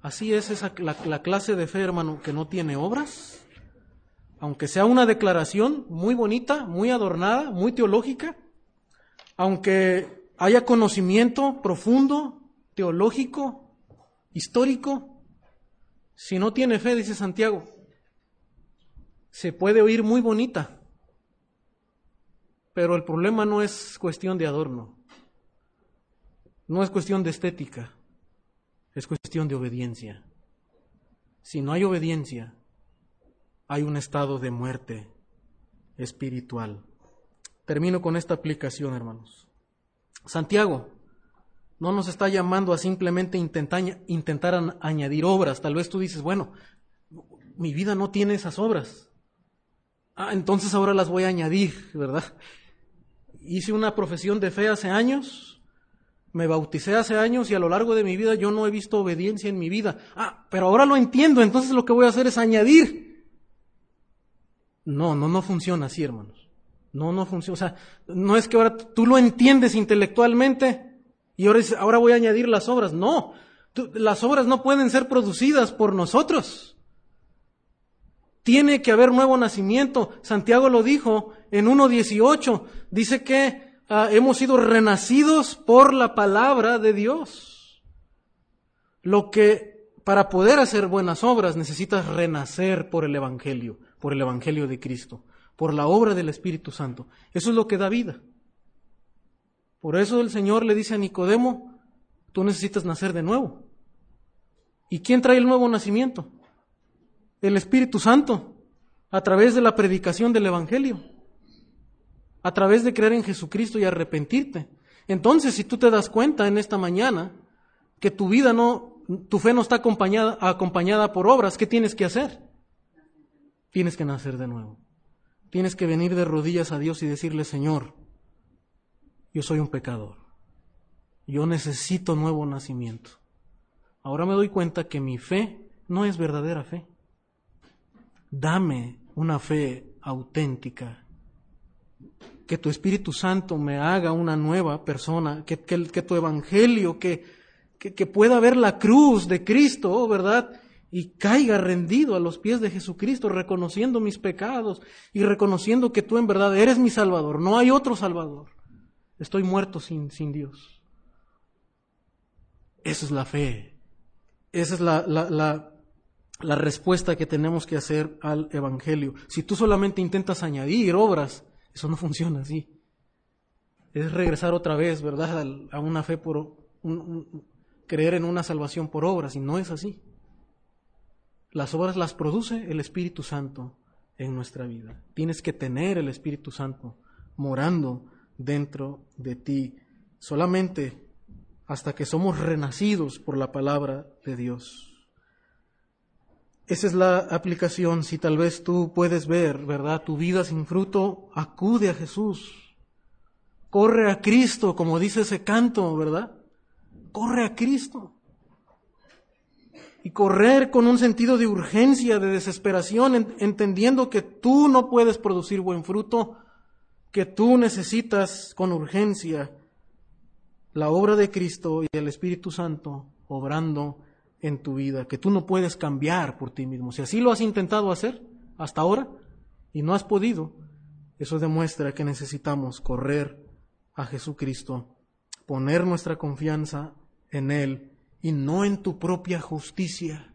Así es esa, la, la clase de fe, hermano, que no tiene obras, aunque sea una declaración muy bonita, muy adornada, muy teológica, aunque haya conocimiento profundo, teológico, histórico, si no tiene fe, dice Santiago, se puede oír muy bonita, pero el problema no es cuestión de adorno, no es cuestión de estética, es cuestión de obediencia. Si no hay obediencia, hay un estado de muerte espiritual. Termino con esta aplicación, hermanos. Santiago no nos está llamando a simplemente intentar, intentar añadir obras. Tal vez tú dices, bueno, mi vida no tiene esas obras. Ah, entonces ahora las voy a añadir, ¿verdad? Hice una profesión de fe hace años, me bauticé hace años y a lo largo de mi vida yo no he visto obediencia en mi vida. Ah, pero ahora lo entiendo, entonces lo que voy a hacer es añadir. No, no, no funciona así, hermanos. No, no funciona. O sea, no es que ahora tú lo entiendes intelectualmente y ahora, ahora voy a añadir las obras. No, las obras no pueden ser producidas por nosotros. Tiene que haber nuevo nacimiento. Santiago lo dijo en 1.18. Dice que ah, hemos sido renacidos por la palabra de Dios. Lo que para poder hacer buenas obras necesitas renacer por el Evangelio, por el Evangelio de Cristo por la obra del Espíritu Santo. Eso es lo que da vida. Por eso el Señor le dice a Nicodemo, tú necesitas nacer de nuevo. ¿Y quién trae el nuevo nacimiento? El Espíritu Santo, a través de la predicación del Evangelio, a través de creer en Jesucristo y arrepentirte. Entonces, si tú te das cuenta en esta mañana que tu vida no, tu fe no está acompañada, acompañada por obras, ¿qué tienes que hacer? Tienes que nacer de nuevo. Tienes que venir de rodillas a Dios y decirle, Señor, yo soy un pecador. Yo necesito nuevo nacimiento. Ahora me doy cuenta que mi fe no es verdadera fe. Dame una fe auténtica. Que tu Espíritu Santo me haga una nueva persona. Que, que, tu Evangelio, que, que, pueda ver la cruz de Cristo, ¿verdad? y caiga rendido a los pies de Jesucristo, reconociendo mis pecados y reconociendo que tú en verdad eres mi Salvador. No hay otro Salvador. Estoy muerto sin, sin Dios. Esa es la fe. Esa es la, la, la respuesta que tenemos que hacer al Evangelio. Si tú solamente intentas añadir obras, eso no funciona así. Es regresar otra vez, ¿verdad?, a una fe por creer en una salvación por obras, y no es así. Las obras las produce el Espíritu Santo en nuestra vida. Tienes que tener el Espíritu Santo morando dentro de ti solamente hasta que somos renacidos por la palabra de Dios. Esa es la aplicación. Si tal vez tú puedes ver, ¿verdad? Tu vida sin fruto, acude a Jesús. Corre a Cristo, como dice ese canto, ¿verdad? Corre a Cristo y correr con un sentido de urgencia, de desesperación, entendiendo que tú no puedes producir buen fruto, que tú necesitas con urgencia la obra de Cristo y el Espíritu Santo obrando en tu vida, que tú no puedes cambiar por ti mismo. Si así lo has intentado hacer hasta ahora y no has podido, eso demuestra que necesitamos correr a Jesucristo, poner nuestra confianza en Él y no en tu propia justicia.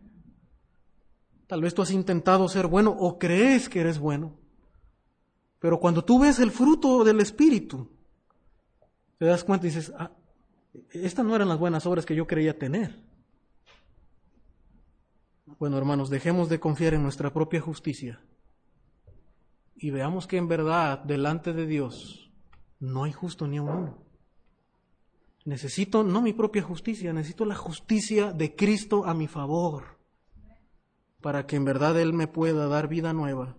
Tal vez tú has intentado ser bueno o crees que eres bueno, pero cuando tú ves el fruto del Espíritu, te das cuenta y dices, ah, estas no eran las buenas obras que yo creía tener. Bueno, hermanos, dejemos de confiar en nuestra propia justicia y veamos que en verdad, delante de Dios, no hay justo ni uno. Necesito no mi propia justicia, necesito la justicia de Cristo a mi favor, para que en verdad Él me pueda dar vida nueva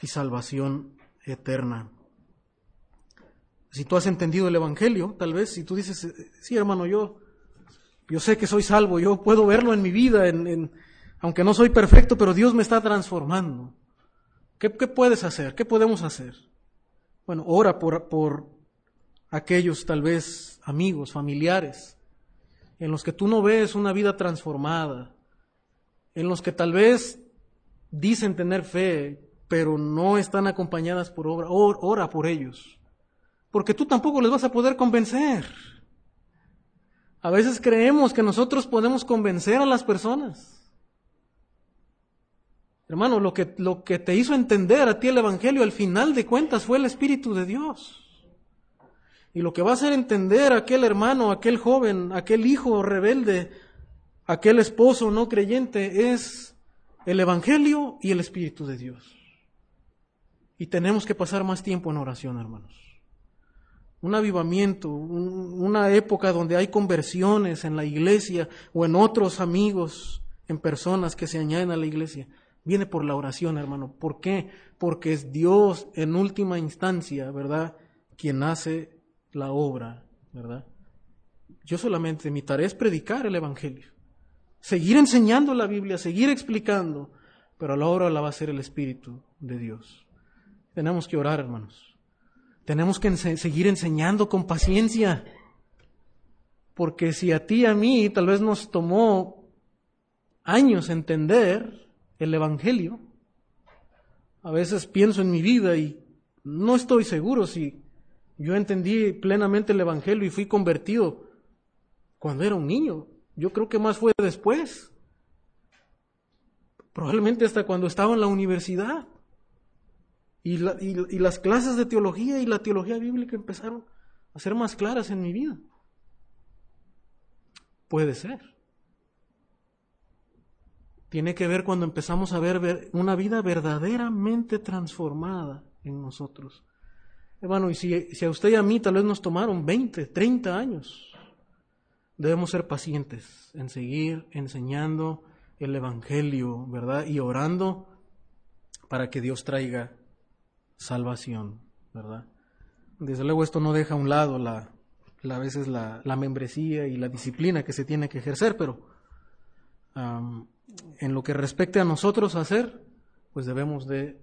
y salvación eterna. Si tú has entendido el Evangelio, tal vez, si tú dices, sí hermano, yo, yo sé que soy salvo, yo puedo verlo en mi vida, en, aunque no soy perfecto, pero Dios me está transformando. ¿Qué, puedes hacer? ¿Qué podemos hacer? Bueno, ora por, por aquellos tal vez amigos, familiares, en los que tú no ves una vida transformada, en los que tal vez dicen tener fe, pero no están acompañadas por obra, ora por ellos, porque tú tampoco les vas a poder convencer. A veces creemos que nosotros podemos convencer a las personas. Hermano, lo que, lo que te hizo entender a ti el Evangelio al final de cuentas fue el Espíritu de Dios. Y lo que va a hacer entender a aquel hermano, aquel joven, aquel hijo rebelde, aquel esposo no creyente es el Evangelio y el Espíritu de Dios. Y tenemos que pasar más tiempo en oración, hermanos. Un avivamiento, una época donde hay conversiones en la iglesia o en otros amigos, en personas que se añaden a la iglesia, viene por la oración, hermano. ¿Por qué? Porque es Dios en última instancia, ¿verdad? Quien hace la obra, ¿verdad? Yo solamente, mi tarea es predicar el Evangelio, seguir enseñando la Biblia, seguir explicando, pero la obra la va a hacer el Espíritu de Dios. Tenemos que orar, hermanos. tenemos que seguir enseñando con paciencia. Porque si a ti y a mí tal vez nos tomó años entender el Evangelio, a veces pienso en mi vida y no estoy seguro si yo entendí plenamente el Evangelio y fui convertido cuando era un niño. Yo creo que más fue después. Probablemente hasta cuando estaba en la universidad. Y, y, las clases de teología y la teología bíblica empezaron a ser más claras en mi vida. Puede ser. Tiene que ver cuando empezamos a ver una vida verdaderamente transformada en nosotros. Hermano, y si, a usted y a mí tal vez nos tomaron 20, 30 años, debemos ser pacientes en seguir enseñando el Evangelio, ¿verdad? Y orando para que Dios traiga salvación, ¿verdad? Desde luego esto no deja a un lado la, a veces la, membresía y la disciplina que se tiene que ejercer, pero en lo que respecte a nosotros hacer, pues debemos de